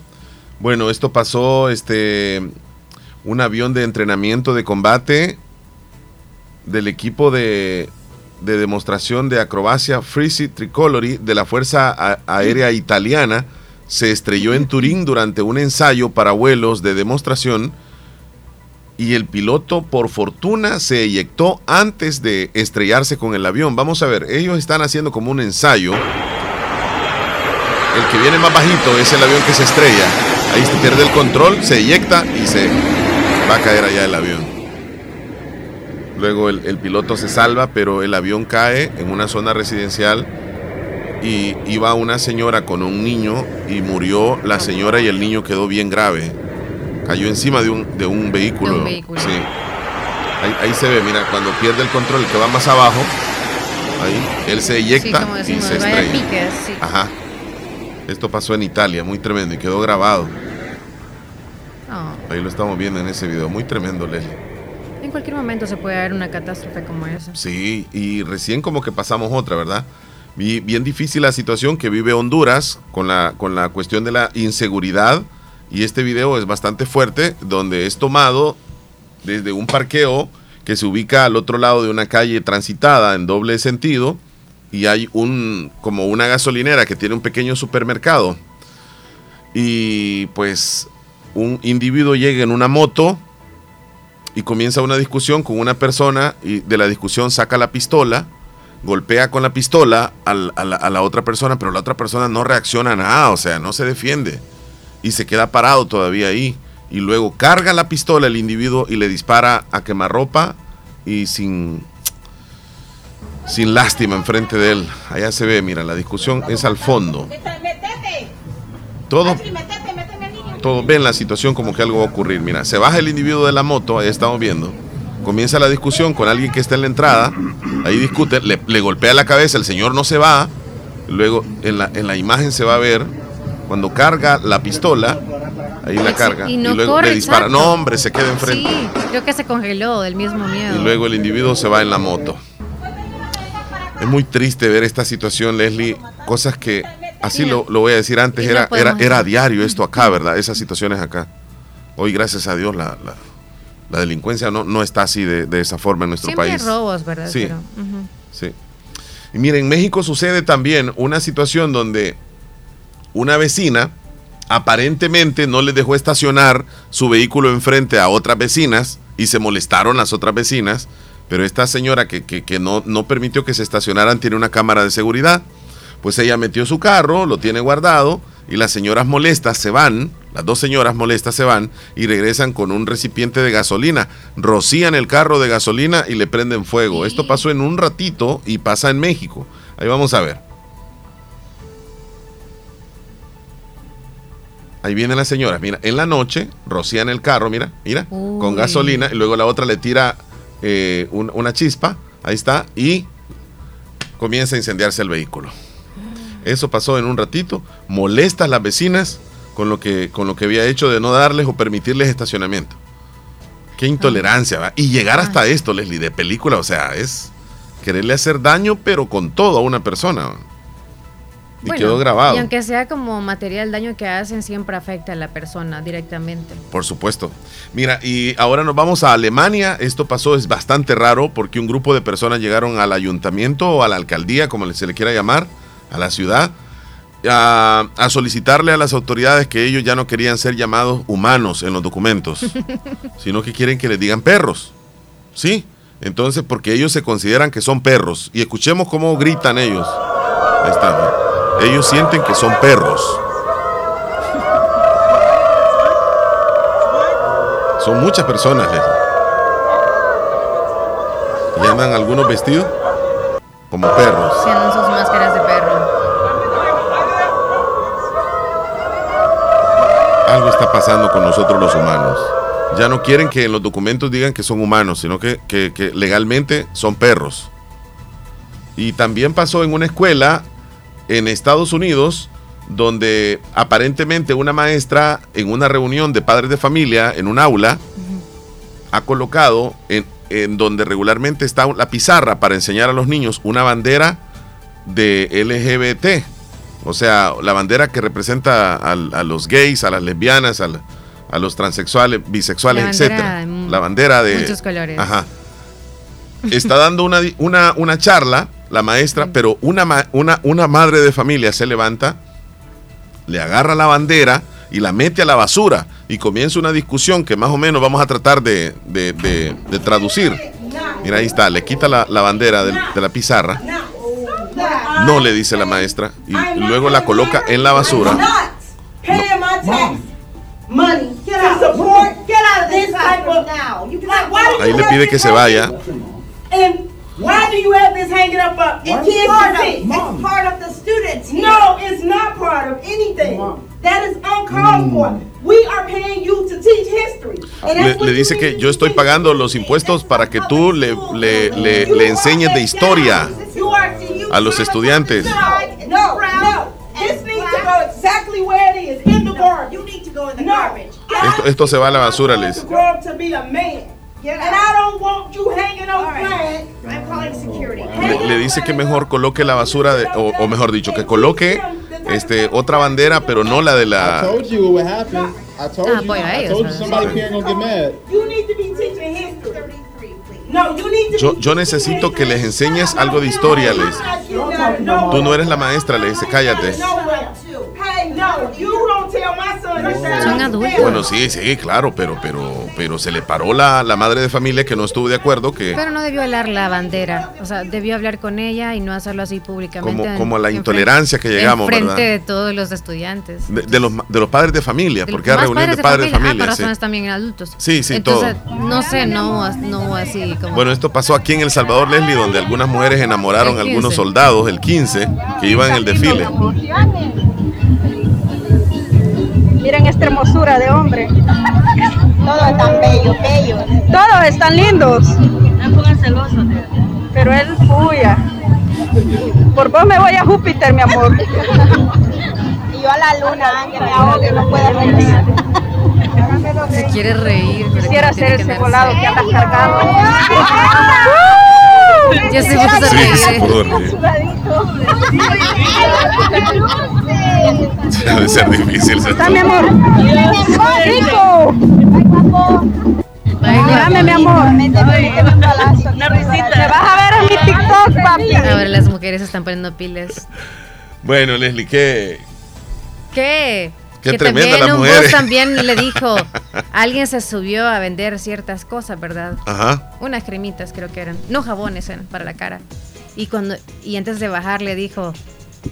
Bueno, esto pasó, este, un avión de entrenamiento de combate del equipo de, de demostración de acrobacia Frisi Tricolori de la Fuerza Aérea Italiana se estrelló en Turín durante un ensayo para vuelos de demostración y el piloto por fortuna se eyectó antes de estrellarse con el avión. Vamos a ver, ellos están haciendo como un ensayo. El que viene más bajito es el avión que se estrella. Ahí se pierde el control, se eyecta y se va a caer allá el avión. Luego el, el piloto se salva, pero el avión cae en una zona residencial y iba una señora con un niño y murió la señora y el niño quedó bien grave. Cayó encima de un, de un vehículo. De un vehículo. Sí. Ahí, ahí se ve, mira, cuando pierde el control, el que va más abajo, ahí, él se Sí, eyecta y se estrella. piques, sí. Ajá. Esto pasó en Italia, muy tremendo y quedó grabado. No, Ahí lo estamos viendo en ese video, muy tremendo, Leslie. En cualquier momento se puede haber una catástrofe como esa. Sí, y recién como que pasamos otra, ¿verdad? Bien difícil la situación que vive Honduras con la, con la cuestión de la inseguridad. Y este video es bastante fuerte, donde es tomado desde un parqueo que se ubica al otro lado de una calle transitada en doble sentido. Y hay un, como una gasolinera que tiene un pequeño supermercado. Y pues un individuo llega en una moto y comienza una discusión con una persona y de la discusión saca la pistola, golpea con la pistola al- a, la, a la otra persona, pero la otra persona no reacciona a nada, o sea, no se defiende y se queda parado todavía ahí. Y luego carga la pistola el individuo y le dispara a quemarropa y sin, sin lástima enfrente de él. Allá se ve, mira, la discusión es al fondo. Todo, todos ven la situación como que algo va a ocurrir. Mira, se baja el individuo de la moto, ahí estamos viendo. Comienza la discusión con alguien que está en la entrada. Ahí discuten, le, le golpea la cabeza, el señor no se va. Luego en la, en la imagen se va a ver cuando carga la pistola. Ahí la carga. y luego corre, le dispara. exacto. No, hombre, se queda enfrente. Sí, creo que se congeló del mismo miedo. Y luego el individuo se va en la moto. Es muy triste ver esta situación, Leslie. Cosas que, así lo, lo voy a decir antes, era, era, era diario esto acá, ¿verdad? Esas situaciones acá. Hoy, gracias a Dios, la, la- la delincuencia no, no está así de, de esa forma en nuestro Siempre país. hay robos, ¿verdad? Sí. Pero. Sí. Y miren, en México sucede también una situación donde una vecina aparentemente no le dejó estacionar su vehículo enfrente a otras vecinas y se molestaron las otras vecinas, pero esta señora que, que- que no, no permitió que se estacionaran tiene una cámara de seguridad, pues ella metió su carro, lo tiene guardado y las señoras molestas se van, las dos señoras molestas se van y regresan con un recipiente de gasolina, rocían el carro de gasolina y le prenden fuego. Esto pasó en un ratito y pasa en México. Ahí vamos a ver. Ahí vienen las señoras, mira, en la noche rocían el carro, mira, mira, con gasolina y luego la otra le tira eh, un- una chispa, ahí está, y comienza a incendiarse el vehículo. Eso pasó en un ratito, molesta a las vecinas con lo que, con lo que había hecho de no darles o permitirles estacionamiento. Qué intolerancia, ¿va? Y llegar hasta esto, Leslie, de película, o sea, es quererle hacer daño, pero con todo a una persona. Y Bueno, quedó grabado. Y aunque sea como material, el daño que hacen siempre afecta a la persona directamente. Por supuesto. Mira, y ahora nos vamos a Alemania. Esto pasó, es bastante raro porque un grupo de personas llegaron al ayuntamiento o a la alcaldía, como se le quiera llamar, a la ciudad, a, a solicitarle a las autoridades que ellos ya no querían ser llamados humanos en los documentos, sino que quieren que les digan perros. ¿Sí? Entonces, porque ellos se consideran que son perros. Y escuchemos cómo gritan ellos. Ahí. Ellos sienten que son perros. Son muchas personas, andan algunos vestidos como perros. Algo está pasando con nosotros los humanos. Ya no quieren que en los documentos digan que son humanos, sino que, legalmente son perros. Y también pasó en una escuela en Estados Unidos donde aparentemente una maestra en una reunión de padres de familia en un aula ha colocado en donde regularmente está la pizarra para enseñar a los niños una bandera de LGBT. O sea, la bandera que representa a, los gays, a las lesbianas, a los transexuales, bisexuales, La bandera etcétera. La bandera de muchos colores. Ajá. Está dando una, una, una charla la maestra, pero una, una, una madre de familia se levanta, le agarra la bandera y la mete a la basura y comienza una discusión que más o menos vamos a tratar de, de- de- de traducir. Mira, ahí está, le quita la, la bandera de la pizarra. No le dice la maestra y luego la coloca en la basura. Ahí you le have pide que se vaya. And why do you have this hanging up up? It It's kids part to of- see. it's part of the students here. No, it's not part of anything. That is uncalled for. We are paying you to teach history. And Le, that's le you dice que to yo estoy pagando los impuestos para que tú le, le, le- le enseñes de historia You are you a los estudiantes. No, no, no. This needs to go exactly where it is, in the garbage. You need to go in the garbage. Esto, esto se va a la basura, les. To grow up to be a man. And I don't want you hanging on flags. I'm calling security. Le, le dice que mejor coloque la basura, de- o, o mejor dicho, que coloque este, otra bandera, pero no la de I la... told you what would happen. I told Ah, you. apoyo a I ellos, told you ¿no? somebody here gonna get mad. You need to be teaching history. No, you need to Yo, necesito que les enseñes algo de historia, les. Tú no eres la maestra, le dice, cállate. Hey, no, you don't tell my son adultos. Bueno, sí, sí, claro, pero, pero, pero se le paró la, la madre de familia que no estuvo de acuerdo, que Pero no debió hablar la bandera. O sea, debió hablar con ella y no hacerlo así públicamente. como, en- como la intolerancia que llegamos, frente ¿verdad? de todos los estudiantes. De, de los, de los padres de familia, porque hay más reunión de padres de Ah, familia. pero sí. también adultos. Sí, sí, Entonces, no sé, no, no así como. Bueno, esto pasó aquí en El Salvador, Leslie, donde algunas mujeres enamoraron a algunos 15. soldados el 15 que iban en el desfile. Miren esta hermosura de hombre. Todos están bellos, bellos. Todos están lindos. No pongan celosos. Pero él fuya. Por vos me voy a Júpiter, mi amor. Y yo a la luna, Ángel, me hago que no pueda regresar. Se quiere reír. pero Quisiera que ese volado que andas cargando. Ya se puso a Sí, reír. se pudo reír. Debe ser difícil. Está mi amor. Rico. Mírame, mi amor. Una risita. Te vas a ver en mi TikTok, papi. Ahora las mujeres están poniendo piles. Bueno, Leslie, ¿qué? ¿Qué? Qué que tremenda también un boss también le dijo, alguien se subió a vender ciertas cosas, ¿verdad? Ajá. Unas cremitas creo que eran, no jabones eran para la cara. Y cuando y antes de bajar le dijo,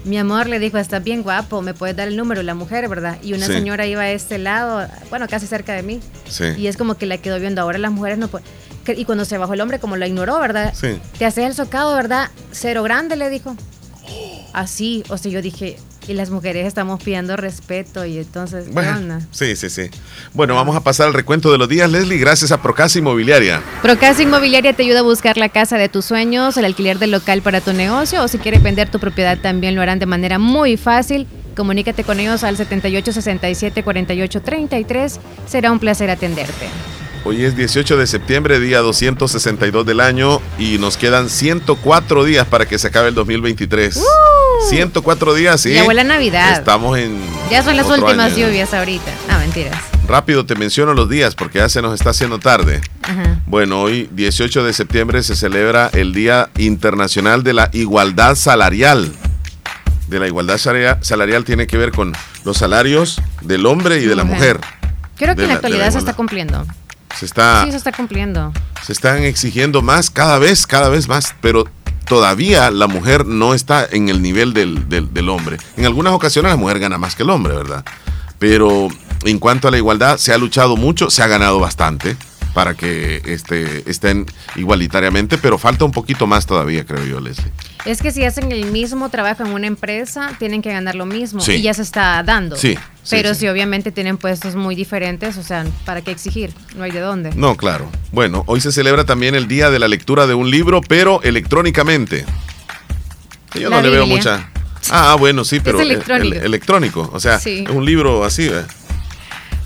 mi amor le dijo, estás bien guapo, me puedes dar el número, la mujer, ¿verdad? Y una Sí. señora iba a este lado, bueno, casi cerca de mí. Sí. Y es como que la quedó viendo. Ahora las mujeres no pueden. Y cuando se bajó el hombre, como lo ignoró, ¿verdad? Sí. Te haces el socado, ¿verdad? Cero grande, le dijo. Así, o sea, yo dije, y las mujeres estamos pidiendo respeto y entonces, ¿qué Bueno, onda? sí, sí, sí. Bueno, vamos a pasar al recuento de los días, Leslie, gracias a Procasa Inmobiliaria. Procasa Inmobiliaria te ayuda a buscar la casa de tus sueños, el alquiler del local para tu negocio o si quieres vender tu propiedad también lo harán de manera muy fácil. Comunícate con ellos al 78 67 48 33. Será un placer atenderte. Hoy es 18 de septiembre, día 262 del año y nos quedan 104 días para que se acabe el 2023. 104 días, sí. Ya huele a Navidad. Estamos en... Ya son las últimas año. lluvias ahorita. Ah, mentiras. Rápido te menciono los días porque ya se nos está haciendo tarde. Ajá. Bueno, hoy 18 de septiembre se celebra el Día Internacional de la Igualdad Salarial. De la igualdad salarial, tiene que ver con los salarios del hombre y de la mujer. Creo que en la la- la actualidad se está cumpliendo. Se está Sí, se está cumpliendo. se están exigiendo más cada vez, cada vez más, pero todavía la mujer no está en el nivel del, del- del hombre. En algunas ocasiones la mujer gana más que el hombre, ¿verdad? Pero en cuanto a la igualdad, se ha luchado mucho, se ha ganado bastante para que este, estén igualitariamente, pero falta un poquito más todavía, creo yo, Leslie. Es que si hacen el mismo trabajo en una empresa, tienen que ganar lo mismo. Sí. Y ya se está dando. Sí, Pero sí. si obviamente tienen puestos muy diferentes, o sea, ¿para qué exigir? No hay de dónde. No, claro. Bueno, hoy se celebra también el día de la lectura de un libro, pero electrónicamente. Yo La no le veo mucha. Ah, bueno, sí, pero el- electrónico. el- electrónico. O sea, Sí. es un libro así. ¿eh?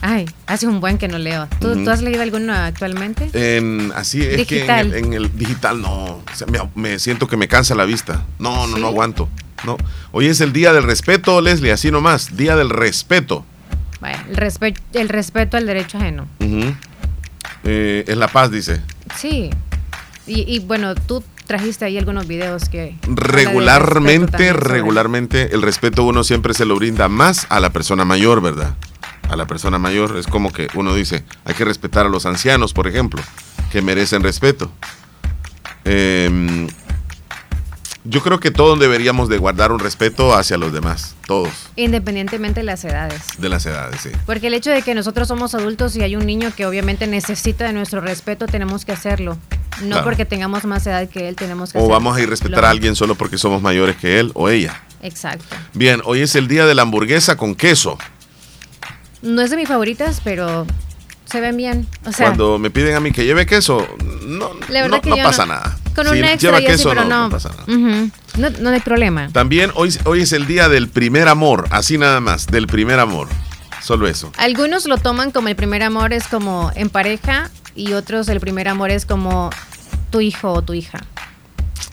Ay, hace un buen que no leo. ¿Tú, Ujú. ¿tú has leído alguno actualmente? En, así es Digital. que en el, en el digital no. O sea, me, me siento que me cansa la vista. No, no, ¿Sí? no aguanto. No. Hoy es el día del respeto, Leslie, así nomás. Día del respeto. Bueno, el, respe- el respeto al derecho ajeno. Eh, es la paz, dice. Sí. Y, y, bueno, tú trajiste ahí algunos videos que... regularmente, también regularmente el respeto uno siempre se lo brinda más a la persona mayor, ¿verdad? A la persona mayor es como que uno dice, hay que respetar a los ancianos, por ejemplo, que merecen respeto. Em, yo creo que todos deberíamos de guardar un respeto hacia los demás, todos, Independientemente de las edades. de las edades, sí. Porque el hecho de que nosotros somos adultos y hay un niño que obviamente necesita de nuestro respeto, tenemos que hacerlo. No Claro. porque tengamos más edad que él, tenemos que O vamos a ir a respetar a alguien solo porque somos mayores que él o ella. Exacto. Bien, hoy es el día de la hamburguesa con queso. No es de mis favoritas, pero se ven bien. O sea, Cuando me piden a mí que lleve queso, no, la no, que no yo pasa no- nada. Con Si un extra lleva queso, pero no, pasa nada. No, no hay problema. También hoy, hoy es el día del primer amor, así nada más, del primer amor. Solo eso. Algunos lo toman como el primer amor es como en pareja y otros el primer amor es como tu hijo o tu hija.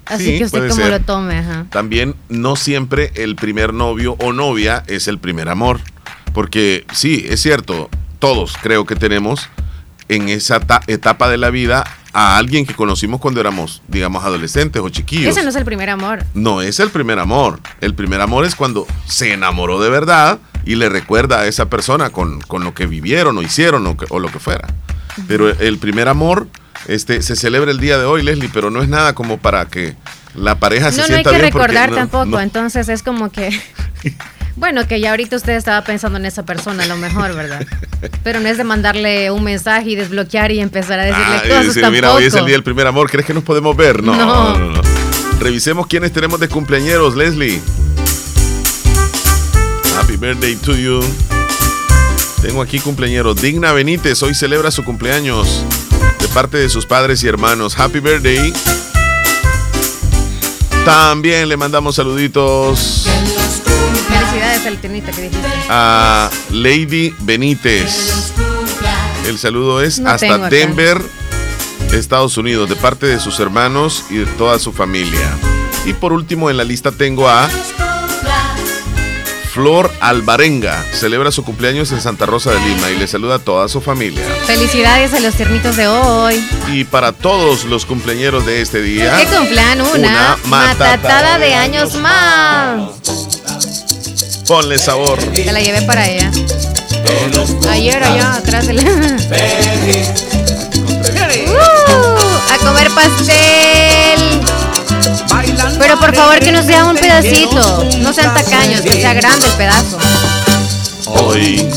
Así Sí, que usted como ser. lo tome, ajá. También no siempre el primer novio o novia es el primer amor. Porque sí, es cierto, todos creo que tenemos en esa ta- etapa de la vida a alguien que conocimos cuando éramos, digamos, adolescentes o chiquillos. Ese no es el primer amor. No es el primer amor. El primer amor es cuando se enamoró de verdad y le recuerda a esa persona con, con lo que vivieron o hicieron o, que- o lo que fuera. Pero el primer amor este, se celebra el día de hoy, Leslie, pero no es nada como para que la pareja se No, no hay sienta que bien. porque recordar no- tampoco, no. entonces es como que... Bueno, que ya ahorita usted estaba pensando en esa persona a lo mejor, ¿verdad? Pero no es de mandarle un mensaje y desbloquear y empezar a decirle Ah, cosas decir, tampoco. mira, hoy es el día del primer amor, ¿crees que nos podemos ver? No, No. no, no. Revisemos quiénes tenemos de cumpleañeros, Leslie. Happy birthday to you. Tengo aquí cumpleañeros. Digna Benítez hoy celebra su cumpleaños de parte de sus padres y hermanos. Happy birthday. También le mandamos saluditos Felicidades al tenista que dijiste. a Lady Benítez. El saludo es No hasta. Denver, Estados Unidos, de parte de sus hermanos y de toda su familia. Y por último en la lista tengo a Flor Alvarenga. Celebra su cumpleaños en Santa Rosa de Lima y le saluda a toda su familia. Felicidades a los tiernitos de hoy. Y para todos los cumpleañeros de este día. Que cumplan una, matatada de años más. Ponle sabor. Te la llevé para ella. Ayer allá atrás de la. Uh, a comer pastel. Pero por favor que no sea un pedacito. No sean tacaños, que sea grande el pedazo. Hoy.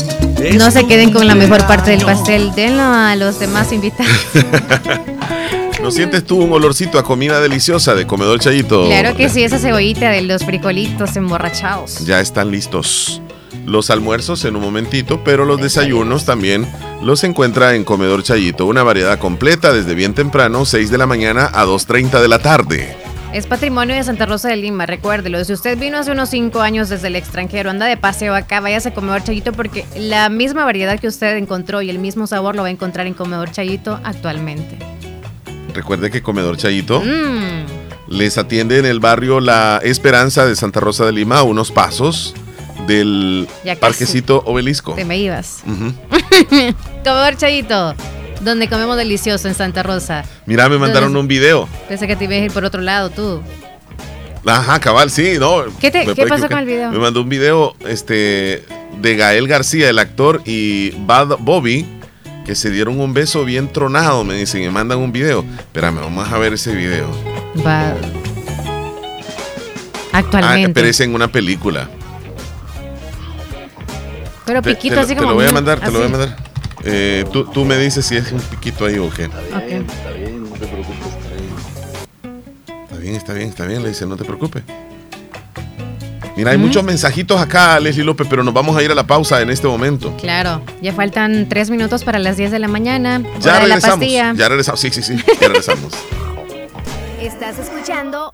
No se queden con la mejor parte del pastel. Denlo a los demás invitados. ¿No sientes tú un olorcito a comida deliciosa de comedor Chayito? Claro que sí, esa cebollita de los frijolitos emborrachados. Ya están listos. Los almuerzos en un momentito, pero los desayunos también los encuentra en Comedor Chayito. Una variedad completa desde bien temprano, 6 de la mañana a 2.30 de la tarde. Es patrimonio de Santa Rosa de Lima, recuérdelo. Si usted vino hace unos 5 años desde el extranjero, anda de paseo acá, váyase a Comedor Chayito porque la misma variedad que usted encontró y el mismo sabor lo va a encontrar en Comedor Chayito actualmente. Recuerde que Comedor Chayito Mm. les atiende en el barrio La Esperanza de Santa Rosa de Lima, a unos pasos del parquecito obelisco. Te me ibas. Comedor Chayito, donde comemos delicioso en Santa Rosa. Mira, me mandaron Entonces- un video. Pensé que te ibas a ir por otro lado tú. Ajá, cabal, sí, no. ¿Qué te- qué pasó con el video? Me mandó un video este, de Gael García, el actor, y Bad Bobby, que se dieron un beso bien tronado, me dicen, y me mandan un video. Espérame, vamos a ver ese video. Va. Ah, Actualmente. pero es en una película. pero Te- piquito te, así te como. lo voy a mandar, te lo voy a así. mandar. Eh, tú, tú me dices si es un piquito ahí o qué. Ok. Está bien, no te preocupes, está bien. Está bien, está bien, está bien, le dice, no te preocupes. Mira, hay muchos mensajitos acá, Leslie López, pero nos vamos a ir a la pausa en este momento. Claro, ya faltan tres minutos para las 10 de la mañana. Ya la regresamos. pastilla. Ya regresamos. Sí, sí, sí, ya regresamos. Estás escuchando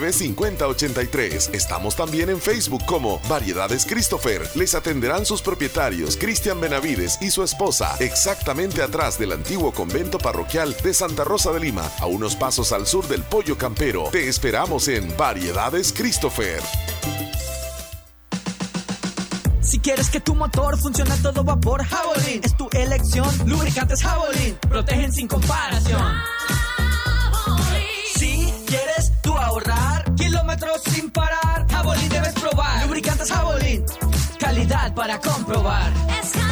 7269-5083. Estamos también en Facebook como Variedades Christopher. Les atenderán sus propietarios, Cristian Benavides y su esposa, exactamente atrás del antiguo convento parroquial de Santa Rosa de Lima, a unos pasos al sur del Pollo Campero. Te esperamos en Variedades Christopher. Si quieres que tu motor funcione a todo vapor, Javelin es tu elección. Lubricantes Javelin protegen sin comparación. Ahorrar kilómetros sin parar, Javelin debes probar. Lubricantes Javelin, calidad para comprobar. Es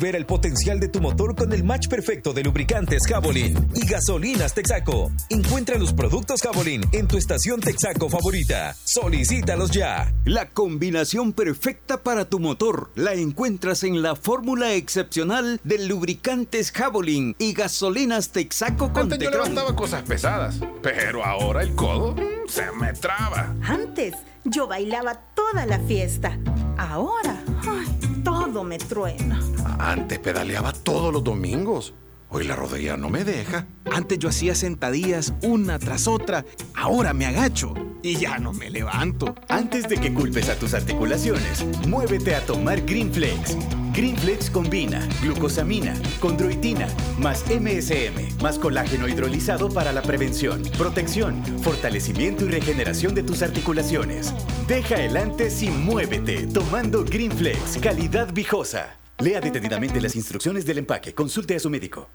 Libera el potencial de tu motor con el match perfecto de lubricantes Javelin y gasolinas Texaco. Encuentra los productos Javelin en tu estación Texaco favorita. Solicítalos ya. La combinación perfecta para tu motor la encuentras en la fórmula excepcional de lubricantes Javelin y gasolinas Texaco con Antes yo Tecron. levantaba cosas pesadas, pero ahora el codo se me traba. Antes yo bailaba toda la fiesta. Ahora, ay, todo me truena. Antes pedaleaba todos los domingos. Hoy la rodilla no me deja. Antes yo hacía sentadillas una tras otra, ahora me agacho y ya no me levanto. Antes de que culpes a tus articulaciones, muévete a tomar Greenflex. Greenflex combina glucosamina, condroitina, más MSM, más colágeno hidrolizado para la prevención, protección, fortalecimiento y regeneración de tus articulaciones. Deja el antes y muévete tomando Greenflex, calidad viejosa. Lea detenidamente las instrucciones del empaque. Consulte a su médico.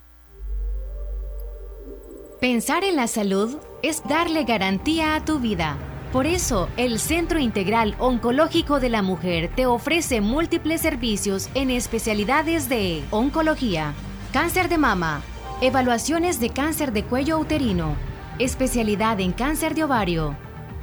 Pensar en la salud es darle garantía a tu vida. Por eso, el Centro Integral Oncológico de la Mujer te ofrece múltiples servicios en especialidades de oncología, cáncer de mama, evaluaciones de cáncer de cuello uterino, especialidad en cáncer de ovario,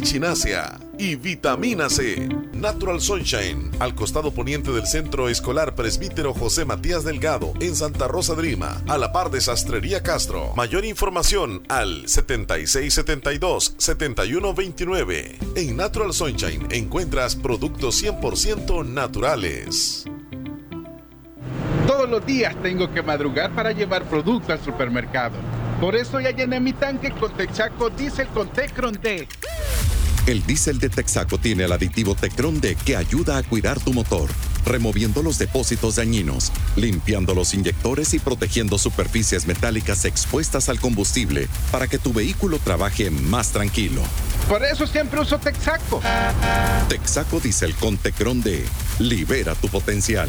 echinacea y vitamina C. Natural Sunshine, al costado poniente del Centro Escolar Presbítero José Matías Delgado, en Santa Rosa de Lima, a la par de Sastrería Castro. Mayor información al 7672-7129. En Natural Sunshine encuentras productos 100% naturales. Todos los días tengo que madrugar para llevar producto al supermercado. Por eso ya llené mi tanque con Texaco Diesel con Tecron D. El diésel de Texaco tiene el aditivo Tecron D que ayuda a cuidar tu motor, removiendo los depósitos dañinos, limpiando los inyectores y protegiendo superficies metálicas expuestas al combustible para que tu vehículo trabaje más tranquilo. Por eso siempre uso Texaco. Texaco Diesel con Tecron D. Libera tu potencial.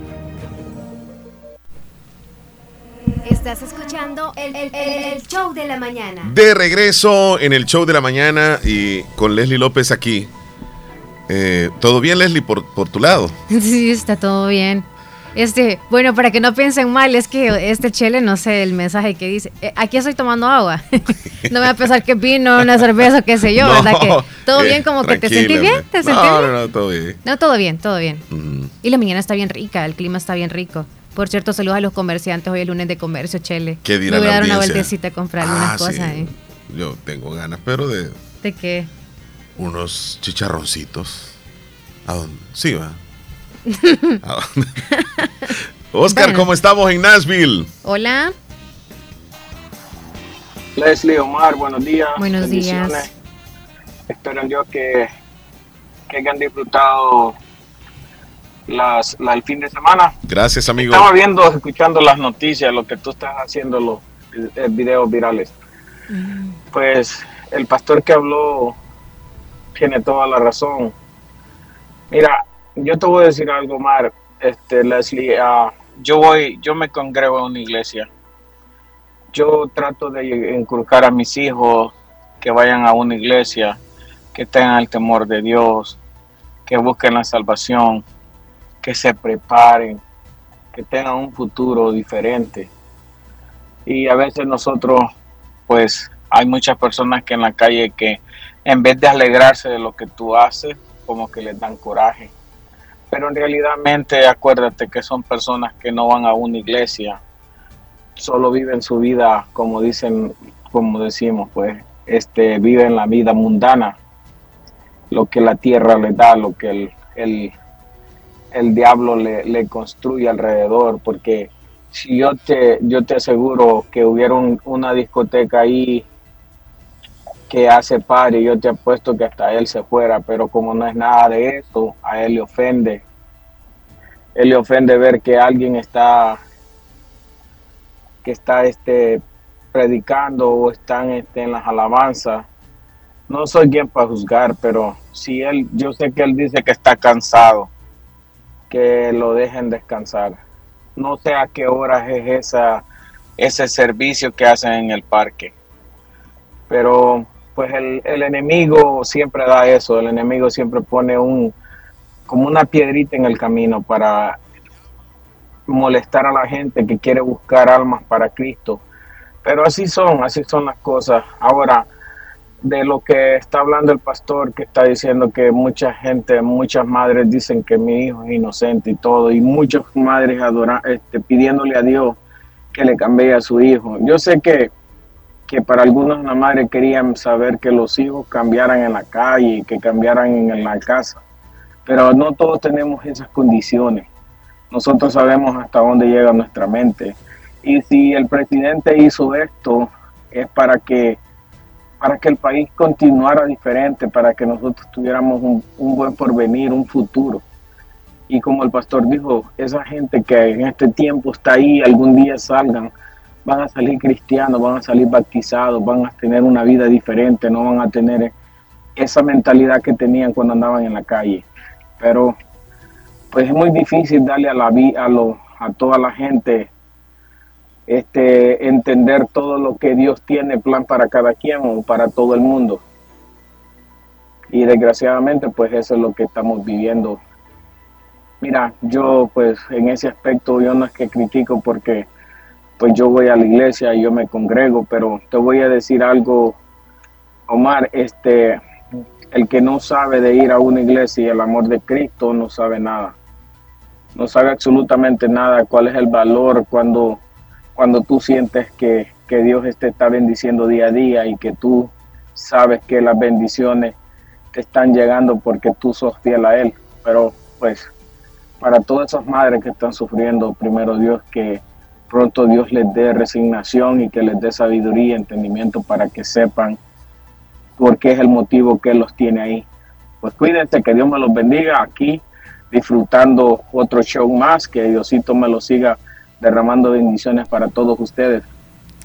Estás escuchando el, el- el- el show de la mañana. De regreso en el show de la mañana y con Leslie López aquí. Eh, ¿Todo bien, Leslie, por, por tu lado? Sí, está todo bien. Este, bueno, para que no piensen mal, es que este chele, no sé el mensaje que dice. eh, aquí estoy tomando agua. no me va a pensar que vino, una cerveza, qué sé yo, No, ¿verdad? Que todo eh, bien, como que te sentí bien, te sentí No, bien. no, no, todo bien. No, todo bien, todo bien. Mm. Y la mañana está bien rica, el clima está bien rico. Por cierto, saludos a los comerciantes hoy el lunes de comercio, Chele. ¿Qué dirá Me voy a dar una vueltecita a comprar algunas Ah, sí. cosas. ¿eh? Yo tengo ganas, pero de ¿De qué? unos chicharroncitos. ¿A dónde? Sí, va. ¿A dónde? Oscar, Bueno. ¿cómo estamos en Nashville? Hola. Leslie Omar, buenos días. Buenos días. Espero en Dios que, que hayan disfrutado las, la- el fin de semana. Gracias, amigo. Estaba viendo, escuchando las noticias, lo que tú estás haciendo, los eh, videos virales. Pues el pastor que habló tiene toda la razón. Mira, yo te voy a decir algo, Mar, este, Leslie. ah, yo voy, yo me congrego en una iglesia. Yo trato de inculcar a mis hijos que vayan a una iglesia, que tengan el temor de Dios, que busquen la salvación, que se preparen, que tengan un futuro diferente. Y a veces nosotros, pues, hay muchas personas que en la calle que en vez de alegrarse de lo que tú haces, como que les dan coraje. Pero en realidad, acuérdate que son personas que no van a una iglesia, solo viven su vida, como dicen, como decimos, pues, este, viven la vida mundana, lo que la tierra le da, lo que el, el, el diablo le, construye alrededor, porque si yo te, yo te aseguro que hubiera un- una discoteca ahí que hace party, yo te apuesto que hasta él se fuera, pero como no es nada de eso, a él le ofende. Él le ofende ver que alguien está que está este predicando o están este, en las alabanzas. No soy quien para juzgar, pero si él, yo sé que él dice que está cansado, que lo dejen descansar. No sé a qué horas es esa, ese servicio que hacen en el parque. Pero pues el, el enemigo siempre da eso, el enemigo siempre pone un como una piedrita en el camino para molestar a la gente que quiere buscar almas para Cristo. Pero así son, así son las cosas. Ahora, de lo que está hablando el pastor, que está diciendo que mucha gente, muchas madres dicen que mi hijo es inocente y todo, y muchas madres adora, este, pidiéndole a Dios que le cambie a su hijo. Yo sé que, que para algunos las madres querían saber que los hijos cambiaran en la calle, que cambiaran en la casa, pero no todos tenemos esas condiciones. Nosotros sabemos hasta dónde llega nuestra mente. Y si el presidente hizo esto, es para que para que el país continuara diferente, para que nosotros tuviéramos un, un buen porvenir, un futuro. Y como el pastor dijo, esa gente que en este tiempo está ahí, algún día salgan, van a salir cristianos, van a salir bautizados, van a tener una vida diferente, no van a tener esa mentalidad que tenían cuando andaban en la calle. Pero pues es muy difícil darle a la a, a toda la gente este, entender todo lo que Dios tiene plan para cada quien o para todo el mundo. Y desgraciadamente, pues eso es lo que estamos viviendo. Mira, yo pues en ese aspecto yo no es que critico porque pues yo voy a la iglesia y yo me congrego, pero te voy a decir algo, Omar, este, el que no sabe de ir a una iglesia y el amor de Cristo no sabe nada. No sabe absolutamente nada cuál es el valor cuando, cuando tú sientes que, que Dios te está bendiciendo día a día y que tú sabes que las bendiciones te están llegando porque tú sos fiel a Él. Pero pues para todas esas madres que están sufriendo, primero Dios, que pronto Dios les dé resignación y que les dé sabiduría entendimiento para que sepan por qué es el motivo que los tiene ahí. Pues cuídense, que Dios me los bendiga aquí, disfrutando otro show más, que Diosito me lo siga derramando bendiciones para todos ustedes.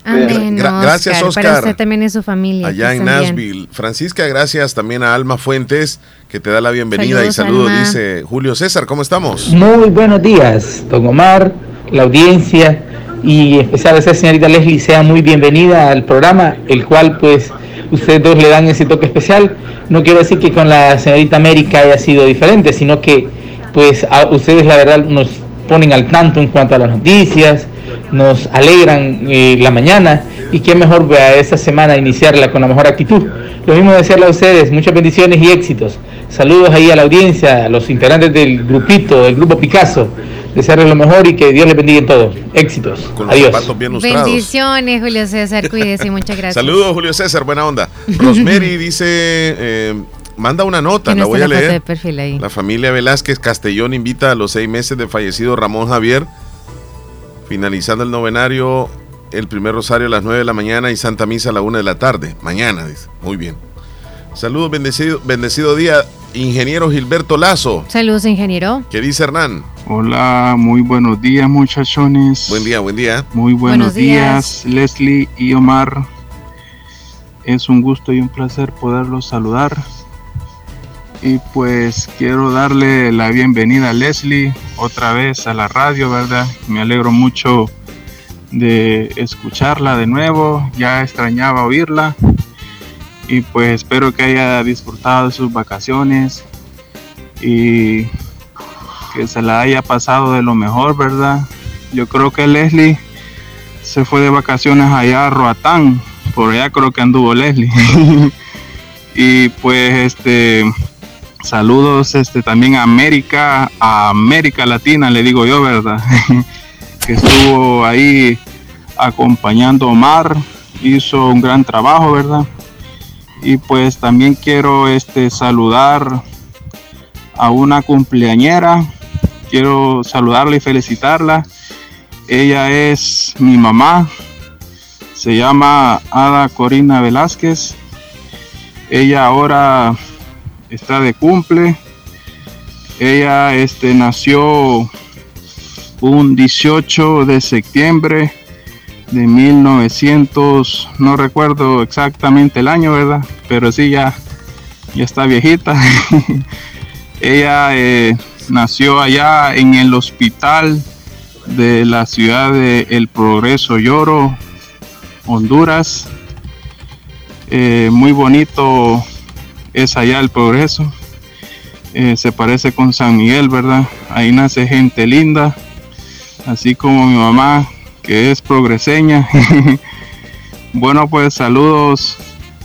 Amén, Gra- gracias, Para Oscar. usted también y su familia. Allá en bien. Nashville. Francisca, gracias también a Alma Fuentes, que te da la bienvenida y Alma. dice Julio César, ¿cómo estamos? Muy buenos días, don Omar, la audiencia y en especial a esa señorita Leslie, sea muy bienvenida al programa, el cual pues ustedes dos le dan ese toque especial. No quiero decir que con la señorita América haya sido diferente, sino que pues a ustedes la verdad nos ponen al tanto en cuanto a las noticias, nos alegran eh, la mañana y qué mejor a esta semana iniciarla con la mejor actitud. Lo mismo desearle a ustedes, muchas bendiciones y éxitos. Saludos ahí a la audiencia, a los integrantes del grupito, del grupo Picasso. Desearles lo mejor y que Dios les bendiga en todo. Éxitos. Con Adiós. bien. Bendiciones, Julio César. Cuídese y muchas gracias. Saludos, Julio César, buena onda. Rosemary dice, eh, manda una nota, la voy a de leer. perfil ahí. La familia Velázquez Castellón invita a los seis meses de fallecido Ramón Javier, finalizando el novenario, el primer rosario a las 9 de la mañana y Santa Misa a la 1 de la tarde. Mañana, dice. Muy bien. Saludos, bendecido, bendecido día, ingeniero Gilberto Lazo. Saludos, ingeniero. ¿Qué dice Hernán? Hola, muy buenos días muchachones. Buen día, buen día. Muy buenos, Buenos días. días, Leslie y Omar. Es un gusto y un placer poderlos saludar. Y pues quiero darle la bienvenida a Leslie otra vez a la radio, ¿verdad? Me alegro mucho de escucharla de nuevo, ya extrañaba oírla. Y pues espero que haya disfrutado de sus vacaciones y que se la haya pasado de lo mejor, ¿verdad? Yo creo que Leslie se fue de vacaciones allá a Roatán, por allá creo que anduvo Leslie. y pues este saludos este también a América, a América Latina, le digo yo, ¿verdad? que estuvo ahí acompañando a Omar, hizo un gran trabajo, ¿verdad? Y pues también quiero este saludar a una cumpleañera. Quiero saludarla y felicitarla. Ella es mi mamá. Se llama Ada Corina Velázquez. Ella ahora está de cumple. Ella este, nació un 18 de septiembre de 1900, no recuerdo exactamente el año, ¿verdad? Pero sí, ya, ya está viejita. Ella eh, nació allá en el hospital de la ciudad de El Progreso Lloro, Honduras. Eh, muy bonito es allá el Progreso. Eh, se parece con San Miguel, ¿verdad? Ahí nace gente linda, así como mi mamá, que es progreseña. bueno, pues saludos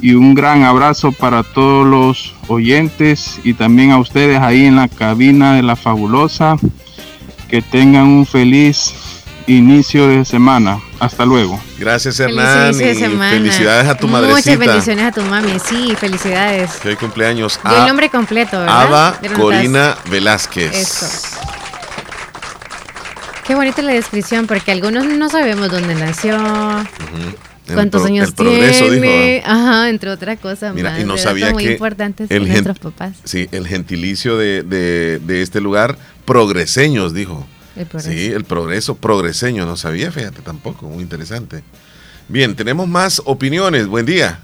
y un gran abrazo para todos los oyentes y también a ustedes ahí en la cabina de la fabulosa. Que tengan un feliz inicio de semana. Hasta luego. Gracias, Feliz Hernán. inicio de y semana. felicidades a tu Muchas madrecita. bendiciones a tu mami. Sí, felicidades. Que hoy cumpleaños. Dio el nombre completo, ¿verdad? Dieron Corina Velázquez. Eso. Qué bonita la descripción, porque algunos no sabemos dónde nació, cuántos años el progreso, tiene. dijo. Ajá, entre otras cosas Mira, más. y no sabía muy que importantes el nuestros papás. Sí, el gentilicio de, de- de este lugar, progreseños, dijo. El progreso. Sí, el progreso, progreseño, no sabía, fíjate tampoco, muy interesante. Bien, tenemos más opiniones, buen día.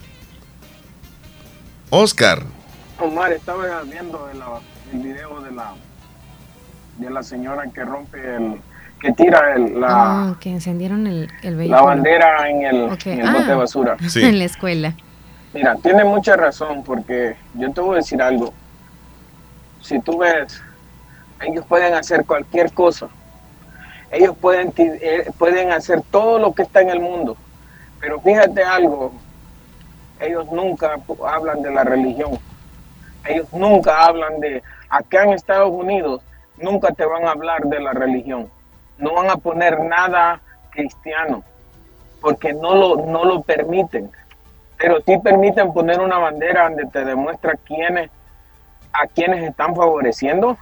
Oscar, Omar, estaba viendo el, el video de la, de la señora que rompe el, que tira el- la, Ah, que encendieron el, el vehículo. la bandera en el, Ok, en el ah, bote de basura. En la escuela. Mira, tiene mucha razón porque yo te voy a decir algo. Si tú ves, ellos pueden hacer cualquier cosa. Ellos pueden, eh, pueden hacer todo lo que está en el mundo. Pero fíjate algo, ellos nunca hablan de la religión. Ellos nunca hablan de, acá en Estados Unidos, nunca te van a hablar de la religión. No van a poner nada cristiano, porque no lo, no lo permiten pero sí permiten poner una bandera donde te demuestra quiénes a quienes están favoreciendo,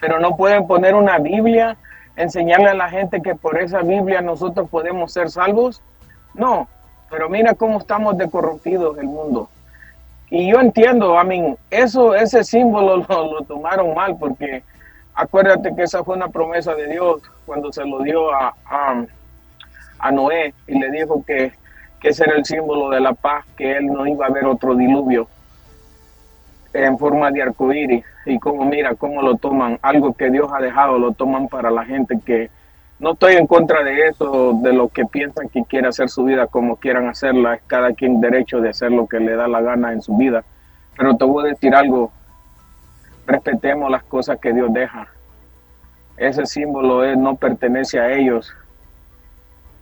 pero no pueden poner una Biblia, enseñarle a la gente que por esa Biblia nosotros podemos ser salvos. No, pero mira cómo estamos de corrompidos el mundo. Y yo entiendo, a mí, eso, ese símbolo lo, tomaron mal, porque acuérdate que esa fue una promesa de Dios cuando se lo dio a, a, a Noé y le dijo que, que ese era el símbolo de la paz, que él no iba a ver otro diluvio en forma de arcoíris. Y como mira, cómo lo toman, algo que Dios ha dejado, lo toman para la gente que no estoy en contra de eso, de lo que piensan que quiere hacer su vida como quieran hacerla, es cada quien derecho de hacer lo que le da la gana en su vida. Pero te voy a decir algo, respetemos las cosas que Dios deja. Ese símbolo es- no pertenece a ellos.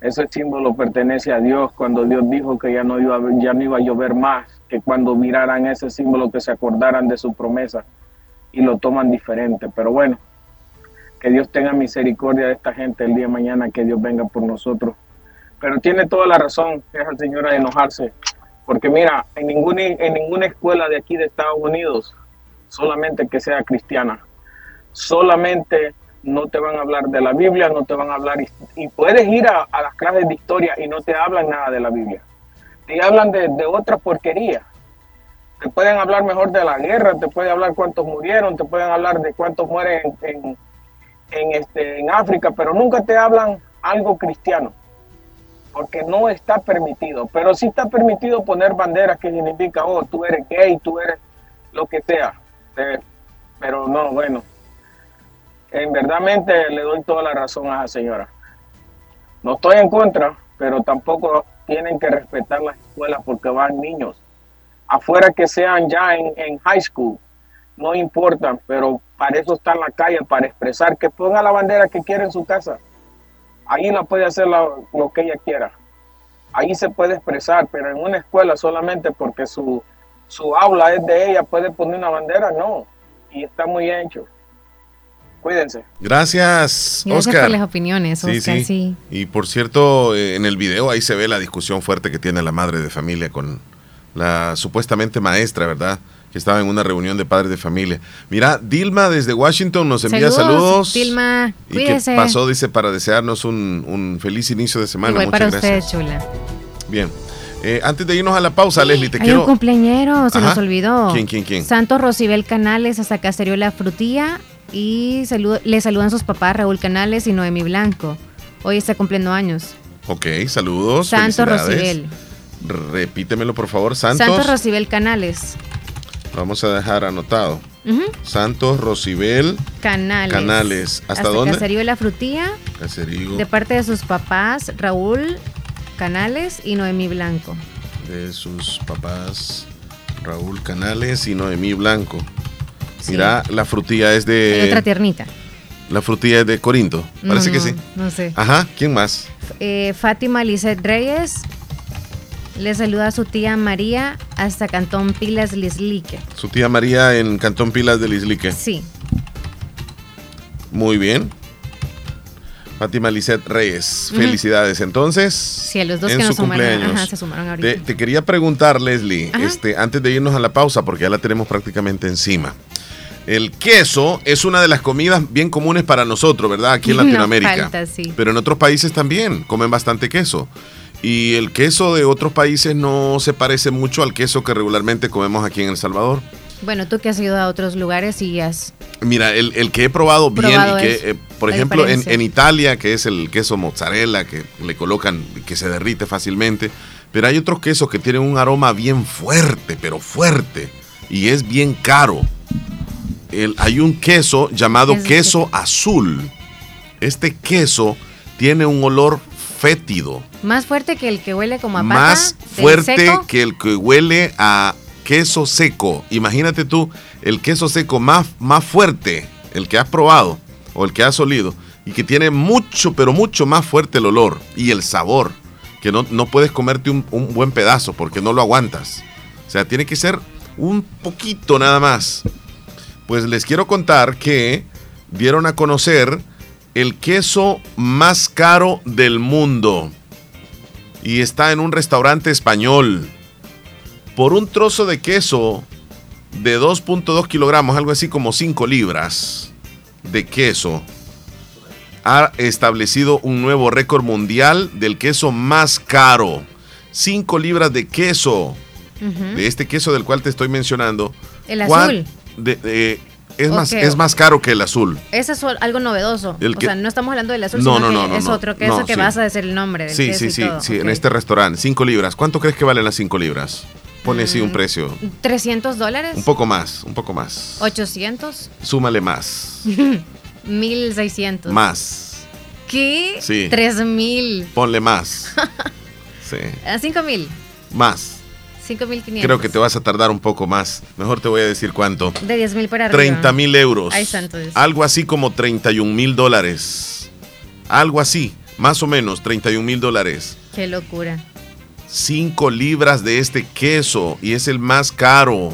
Ese símbolo pertenece a Dios cuando Dios dijo que ya no iba ya no iba a llover más, que cuando miraran ese símbolo que se acordaran de su promesa y lo toman diferente. Pero bueno, que Dios tenga misericordia de esta gente el día de mañana, que Dios venga por nosotros. Pero tiene toda la razón esa señora de enojarse, porque mira, en ninguna, en ninguna escuela de aquí de Estados Unidos, solamente que sea cristiana, solamente no te van a hablar de la Biblia, no te van a hablar, y, puedes ir a, a las clases de historia y no te hablan nada de la Biblia. Te hablan de, de otra porquería. Te pueden hablar mejor de la guerra, te pueden hablar cuántos murieron, te pueden hablar de cuántos mueren en, en, en este, en África, pero nunca te hablan algo cristiano, porque no está permitido. Pero sí está permitido poner banderas que significa, oh, tú eres gay, tú eres lo que sea. Eh, Pero no, bueno, en verdadmente le doy toda la razón a esa señora. No estoy en contra, pero tampoco tienen que respetar las escuelas porque van niños. Afuera que sean ya en, en high school, no importa, pero para eso está en la calle, para expresar que ponga la bandera que quiera en su casa. Ahí la puede hacer lo que ella quiera. Ahí se puede expresar, pero en una escuela solamente porque su, su aula es de ella, puede poner una bandera, no. Y está muy hecho. Cuídense. Gracias, Gracias Oscar. por las opiniones, Oscar, sí. sí. Y por cierto, eh, en el video ahí se ve la discusión fuerte que tiene la madre de familia con la supuestamente maestra, ¿verdad? Que estaba en una reunión de padres de familia. Mira, Dilma desde Washington nos envía saludos. Dilma, ¿Y cuídese. pasó? Dice para desearnos un, un feliz inicio de semana. Igual para Muchas usted, gracias. chula. Bien. Eh, antes de irnos a la pausa, Leslie, te Hay quiero. un cumpleañero, se Ajá. nos olvidó. ¿Quién, quién, quién? Santos Rocibel Canales, hasta Caserío La Frutilla. Y saludo- le saludan sus papás Raúl Canales y Noemi Blanco. Hoy está cumpliendo años. Ok, saludos. Santos. Rocibel. Repítemelo, por favor. Santos. Santos Rocibel Canales. Vamos a dejar anotado. Santos Rocibel Canales. Canales. ¿Hasta dónde? Caserío La Frutilla. Caserío De parte de sus papás Raúl Canales y Noemi Blanco. de sus papás Raúl Canales y Noemí Blanco. Mira, la frutilla es Hay otra de. tiernita. La frutilla es de Corinto. Parece No, que sí. No sé. Ajá, ¿quién más? Eh, Fátima Lizeth Reyes. Le saluda a su tía María hasta Cantón Pilas Lislique. Su tía María en Cantón Pilas del Islique. Sí. Muy bien. Fátima Lisette Reyes. Felicidades. Entonces, Sí, a los dos en que su nos sumaron. cumpleaños. Ajá, se sumaron ahorita. Te, te quería preguntar, Leslie, Ajá. este, antes de irnos a la pausa, porque ya la tenemos prácticamente encima. El queso es una de las comidas bien comunes para nosotros, ¿verdad? Aquí en No Latinoamérica. falta, sí. Pero en otros países también comen bastante queso. Y el queso de otros países no se parece mucho al queso que regularmente comemos aquí en El Salvador. Bueno, tú que has ido a otros lugares y has... Mira, el, el que he probado bien y que, eh, por ejemplo, en, en Italia, que es el queso mozzarella, que le colocan, que se derrite fácilmente, pero hay otros quesos que tienen un aroma bien fuerte, pero fuerte, y es bien caro. El- hay un queso llamado Es- queso azul. Este queso tiene un olor fétido. Más fuerte que el que huele como a pata. Más fuerte seco. que el que huele a queso seco. Imagínate tú el queso seco más, más fuerte, el que has probado o el que has olido, y que tiene mucho, pero mucho más fuerte el olor y el sabor, que no, no puedes comerte un, un buen pedazo porque no lo aguantas. O sea, tiene que ser un poquito nada más. Pues les quiero contar que dieron a conocer el queso más caro del mundo. Y está en un restaurante español. Por un trozo de queso de 2.2 kilogramos, algo así como 5 libras de queso, ha establecido un nuevo récord mundial del queso más caro. 5 libras de queso. De este queso del cual te estoy mencionando. El ¿Cuál- azul. De- de- es, más, es más caro que el azul. Ese es algo novedoso. El o que- sea, no estamos hablando del azul, No, sino no, que no, no, es otro queso que sí. vas a decir el nombre del Sí, queso sí, sí, todo. sí, en este restaurante, 5 libras. ¿Cuánto crees que valen las 5 libras? Pone así un Mm. precio. 300 dólares. Un poco más, un poco más. 800. Súmale más. 1600. Más. ¿Qué? Sí. 3000. Ponle más. Sí. A 5000. Más. 5500. Creo que te vas a tardar un poco más. Mejor te voy a decir cuánto. De 10 para arriba. 30 mil euros. Ahí está entonces. Algo así como 31 mil dólares. Algo así. Más o menos 31 mil dólares. Qué locura. 5 libras de este queso y es el más caro.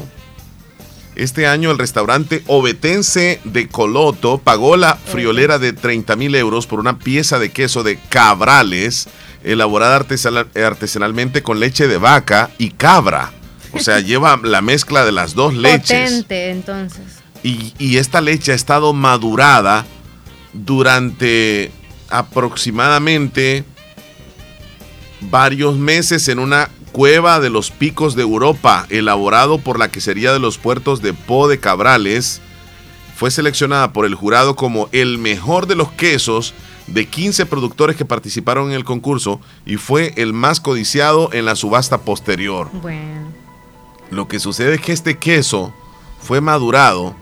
Este año el restaurante obetense de Coloto pagó la friolera de 30 mil euros por una pieza de queso de cabrales elaborada artesana- artesanalmente con leche de vaca y cabra. O sea, lleva la mezcla de las dos leches. Potente, entonces. Y, y esta leche ha estado madurada durante aproximadamente varios meses en una cueva de los picos de Europa, elaborado por la quesería de los puertos de Po de Cabrales. Fue seleccionada por el jurado como el mejor de los quesos de 15 productores que participaron en el concurso y fue el más codiciado en la subasta posterior. Bueno. Lo que sucede es que este queso fue madurado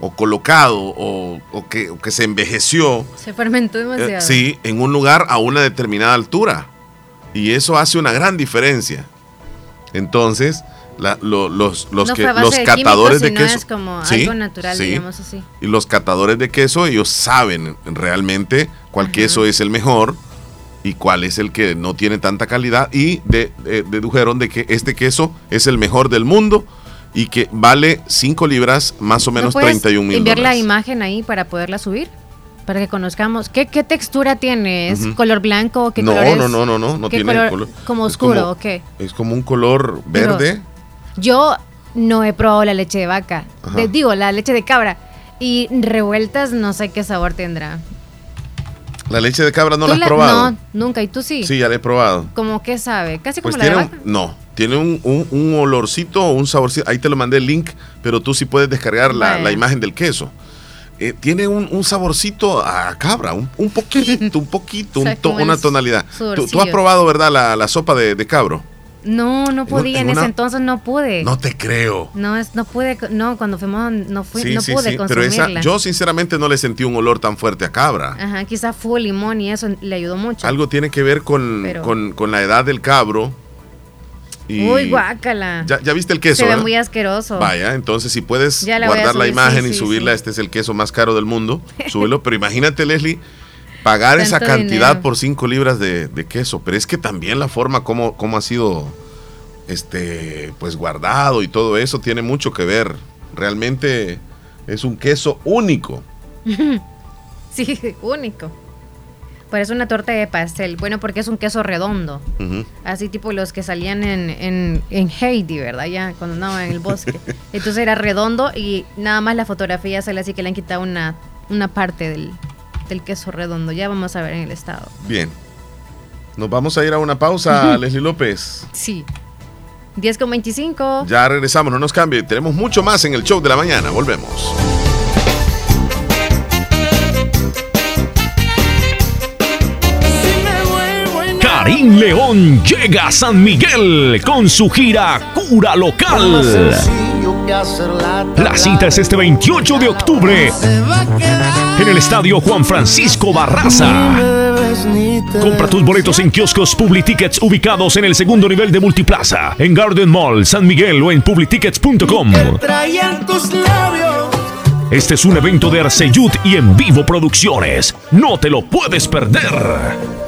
o colocado o, o que, o que se envejeció, Se fermentó eh, demasiado. sí, en un lugar a una determinada altura. Y eso hace una gran diferencia. Entonces, la- lo- los, los, no que, los de catadores químicos, de queso. es como Sí, algo natural, sí. digamos así. Y los catadores de queso, ellos saben realmente cuál queso es el mejor y cuál es el que no tiene tanta calidad. Y de- de- dedujeron de que este queso es el mejor del mundo y que vale 5 libras, más o menos ¿No puedes 31 mil enviar la imagen ahí para poderla subir? Para que conozcamos. ¿Qué, qué textura tiene? ¿Es Ujú. color blanco? ¿Qué No, color es? no, no, no, no, no ¿Qué tiene color? color. Como Es oscuro, como- ¿o qué? Es como un color verde. Yo no he probado la leche de vaca. De- digo, la leche de cabra. Y revueltas no sé qué sabor tendrá. La leche de cabra no ¿Tú la has probado. No, nunca. ¿Y tú sí? Sí, ya la he probado. ¿Cómo que sabe? Casi Pues como la de tiene vaca. un, no, tiene un, un- un olorcito o un saborcito. Ahí te lo mandé el link, pero tú sí puedes descargar la, la imagen del queso. Eh, tiene un, un saborcito a cabra, un, un poquito, un poquito, to- una tonalidad. ¿Tú, tú has probado, verdad, la, la sopa de, de cabro? No, no podía. En, en ese entonces no pude. No te creo. No, es, no pude. No, cuando fuimos, no, fui, sí, no sí, pude sí. Pero esa, yo sinceramente no le sentí un olor tan fuerte a cabra. Ajá, quizás fue limón y eso le ayudó mucho. Algo tiene que ver con, Pero- con, con la edad del cabro. Y Uy, guácala. Ya, ya viste el queso. Se ve ¿verdad? muy asqueroso. Vaya, entonces si puedes guardar la imagen sí, y sí, subirla, sí. este es el queso más caro del mundo, súbelo. Pero imagínate, Leslie, pagar esa cantidad dinero. por 5 libras de, de queso. Pero es que también la forma como, como ha sido este pues guardado y todo eso tiene mucho que ver. Realmente es un queso único. sí, único. Parece una torta de pastel. Bueno, porque es un queso redondo. Así tipo los que salían en, en, en Heidi, ¿verdad? Ya cuando andaban en el bosque. Entonces era redondo y nada más la fotografía sale así que le han quitado una, una parte del, del queso redondo. Ya vamos a ver en el estado. Bien. Nos vamos a ir a una pausa, Leslie López. Sí. 10 con 25. Ya regresamos, no nos cambie. Tenemos mucho más en el show de la mañana. Volvemos. Karim León llega a San Miguel con su gira Cura Local. La cita es este 28 de octubre en en el estadio Juan Francisco Barraza. Compra tus boletos en kioscos Publitickets ubicados en el segundo nivel de Multiplaza, en Garden Mall, San Miguel o en publitickets.com. Este es un evento de Arceyud y en vivo producciones. No te lo puedes perder.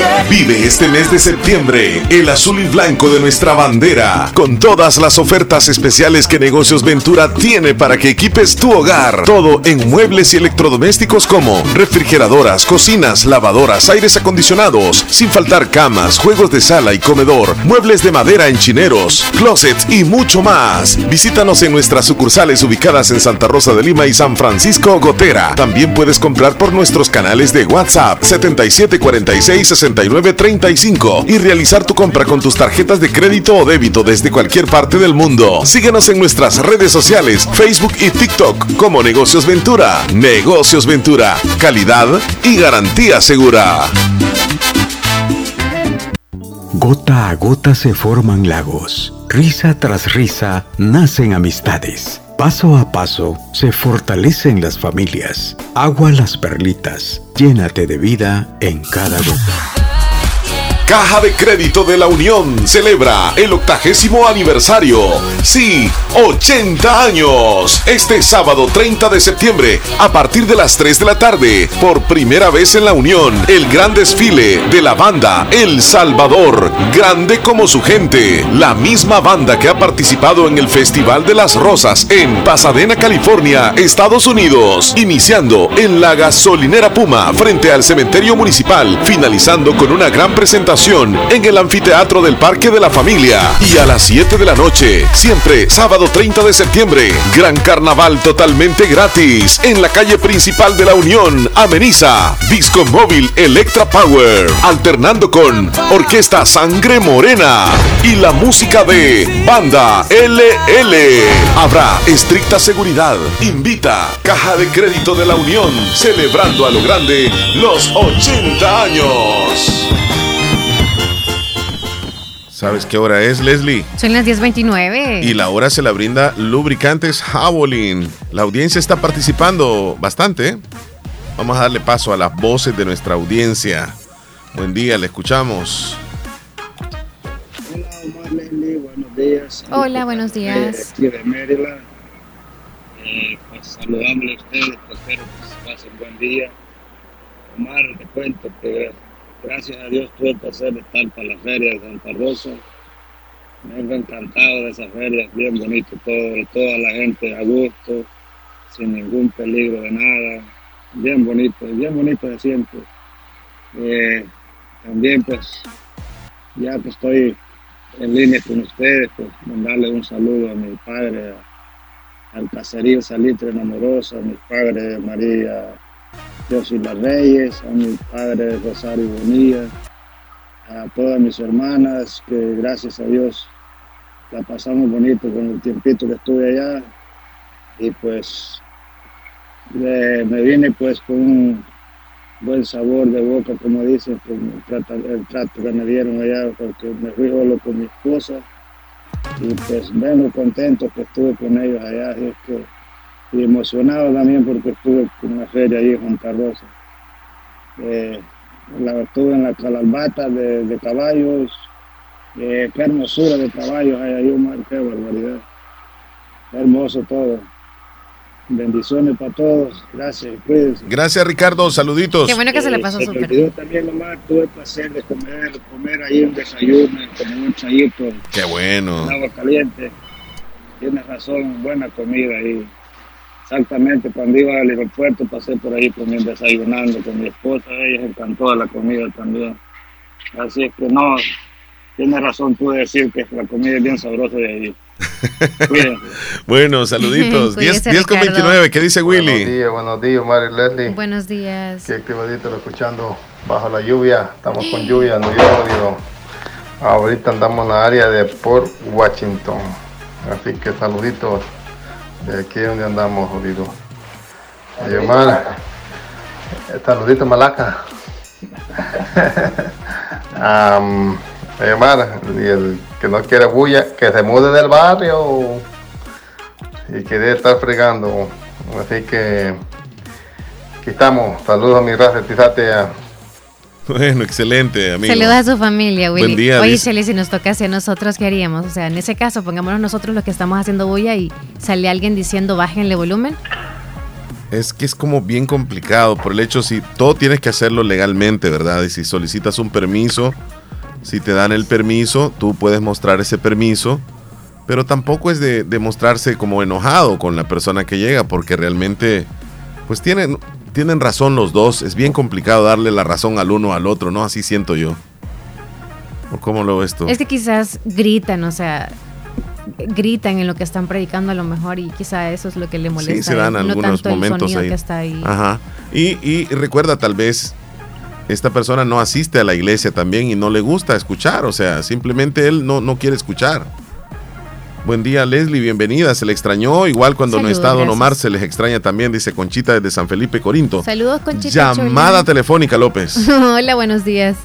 Vive este mes de septiembre el azul y blanco de nuestra bandera, con todas las ofertas especiales que Negocios Ventura tiene para que equipes tu hogar. Todo en muebles y electrodomésticos como refrigeradoras, cocinas, lavadoras, aires acondicionados, sin faltar camas, juegos de sala y comedor, muebles de madera en chineros, closets y mucho más. Visítanos en nuestras sucursales ubicadas en Santa Rosa de Lima y San Francisco Gotera. También puedes comprar por nuestros canales de WhatsApp 7746 69 35 y realizar tu compra con tus tarjetas de crédito o débito desde cualquier parte del mundo. Síguenos en nuestras redes sociales, Facebook y TikTok como Negocios Ventura. Negocios Ventura, calidad y garantía segura. Gota a gota se forman lagos. Risa tras risa nacen amistades. Paso a paso se fortalecen las familias. Agua las perlitas. Llénate de vida en cada gota. Caja de Crédito de la Unión celebra el octagésimo aniversario. Sí, 80 años. Este sábado 30 de septiembre, a partir de las 3 de la tarde, por primera vez en la Unión, el gran desfile de la banda El Salvador, grande como su gente. La misma banda que ha participado en el Festival de las Rosas en Pasadena, California, Estados Unidos, iniciando en la gasolinera Puma frente al cementerio municipal, finalizando con una gran presentación en el anfiteatro del Parque de la Familia. Y a las 7 de la noche, siempre sábado 30 de septiembre, gran carnaval totalmente gratis en la calle principal de la Unión, Ameniza, Disco Móvil Electra Power, alternando con Orquesta Sangre Morena y la música de Banda LL. Habrá estricta seguridad. Invita Caja de Crédito de la Unión, celebrando a lo grande los 80 años. ¿Sabes qué hora es, Leslie? Son las 10.29. Y la hora se la brinda Lubricantes Javelin. La audiencia está participando bastante. Vamos a darle paso a las voces de nuestra audiencia. Buen día, le escuchamos. Hola, Leslie. Buenos días. Hola, buenos días. Aquí de Maryland. Eh, pues saludándole a ustedes. Espero que pasen buen día. Omar, te cuento que Gracias a Dios tuve el placer de estar para la feria de Santa Rosa. Me he encantado de esa feria, bien bonito todo, toda la gente a gusto, sin ningún peligro de nada, bien bonito, bien bonito de siempre. Eh, también pues ya que estoy en línea con ustedes, pues mandarle un saludo a mi padre, al caserío Salitre Enamorosa, a mi padre María las Reyes, a mi padre Rosario Bonilla, a todas mis hermanas, que gracias a Dios la pasamos bonito con el tiempito que estuve allá. Y pues me vine pues con un buen sabor de boca, como dicen, trato, el trato que me dieron allá, porque me fui solo con mi esposa. Y pues vengo contento que estuve con ellos allá. Y es que y emocionado también porque estuve en una feria ahí en Santa Rosa. Eh, la, estuve en la calambata de, caballos, eh, qué hermosura de caballos hay ahí, Omar, qué barbaridad. hermoso todo. Bendiciones para todos. Gracias. Cuídense. Gracias, Ricardo. Saluditos. Qué bueno que se le pasó Eh, súper. olvidó también, Omar, tuve el placer de comer, comer ahí un desayuno, como un chayito, Qué bueno. agua caliente. Tienes razón, buena comida ahí. Exactamente, cuando iba al aeropuerto pasé por ahí comiendo, desayunando con mi esposa, ella encantó la comida también. Así es que no, tienes razón tú de decir que la comida es bien sabrosa de ahí. Bueno, saluditos. 10, Cuídese, 10 con Ricardo. 29. ¿Qué dice Buenos Willy? días, buenos días, Mari Leslie. Buenos días. Qué activadito lo escuchando bajo la lluvia. Estamos con lluvia, no yo digo. Ahorita andamos en la área de Port Washington. Así que saluditos aquí donde andamos, jodido. Y Omar, eh, saludito Malaca. Am, y Omar, y el que no quiere bulla, que se mude del barrio y que debe estar fregando. Así que aquí estamos. Saludos a mi raza, Tizatea. Bueno, excelente, amigo. Saludos a su familia, Willy. Buen día, Oye, dice. Shelly, si nos toca hacia nosotros, ¿qué haríamos? O sea, en ese caso, pongámonos nosotros los que estamos haciendo bulla y sale alguien diciendo bájenle volumen. Es que es como bien complicado por el hecho si todo tienes que hacerlo legalmente, ¿verdad? Y si solicitas un permiso, si te dan el permiso, tú puedes mostrar ese permiso, pero tampoco es de, de mostrarse como enojado con la persona que llega, porque realmente, pues tienen, tienen razón los dos. Es bien complicado darle la razón al uno al otro, ¿no? Así siento yo. ¿O cómo lo ves tú? Es que quizás gritan, o sea, gritan en lo que están predicando a lo mejor y quizá eso es lo que le molesta. Sí, se dan él, no algunos el momentos ahí. que está ahí. Ajá. Y, y recuerda, tal vez esta persona no asiste a la iglesia también y no le gusta escuchar, o sea, simplemente él no, no quiere escuchar. Buen día, Leslie, bienvenida. Se le extrañó, igual cuando no está Don gracias. Omar, se les extraña también, dice Conchita desde San Felipe, Corinto. Saludos, Conchita. Llamada telefónica, López. Hola, buenos días.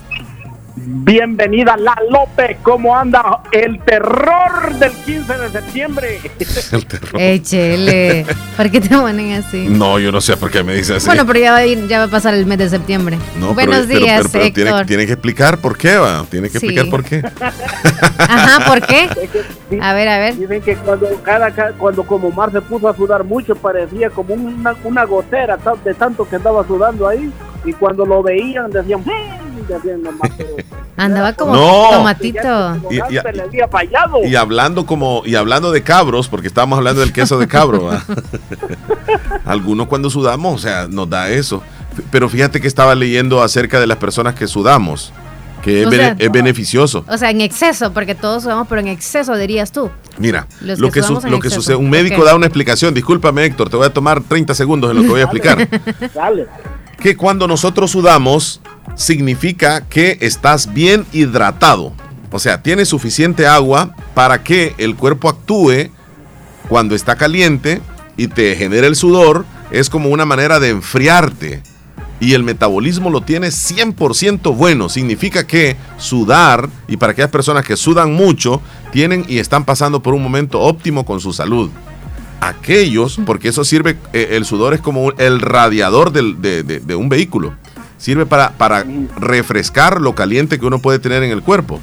Bienvenida La López, ¿cómo anda el terror del 15 de septiembre? El terror. Eh, chele, ¿por qué te ponen así? No, yo no sé por qué me dice así. Bueno, pero ya va, a ir- ya va a pasar el mes de septiembre. no, buenos pero, días, pero- pero tiene, Héctor. tiene que explicar por qué, va. Tiene que Sí. explicar por qué. Ajá, ¿por qué? A ver, a ver. Dicen que cuando, cada, ca- cuando como Mar se puso a sudar mucho, parecía como una, una gotera de tanto que andaba sudando ahí. Y cuando lo veían, decían, "Mm", decían nomás, pero Andaba como No. tomatito. Y- y- se le había fallado. Y hablando como y hablando de cabros, porque estábamos hablando del queso de cabro. Algunos cuando sudamos, o sea, nos da eso. Pero fíjate que estaba leyendo acerca de las personas que sudamos, que es, O bene- sea- es beneficioso. O sea, en exceso, porque todos sudamos, pero en exceso dirías tú. Mira, Los lo que que, su- lo que sucede, un médico da una explicación, discúlpame Héctor, te voy a tomar 30 segundos en lo que voy a explicar. Dale. Que cuando nosotros sudamos significa que estás bien hidratado. O sea, tienes suficiente agua para que el cuerpo actúe cuando está caliente y te genera el sudor. Es como una manera de enfriarte. Y el metabolismo lo tiene 100% bueno. Significa que sudar, y para aquellas personas que sudan mucho, tienen y están pasando por un momento óptimo con su salud aquellos, porque eso sirve, eh, el sudor es como un- el radiador del- de, de- de un vehículo. Sirve para, para refrescar lo caliente que uno puede tener en el cuerpo.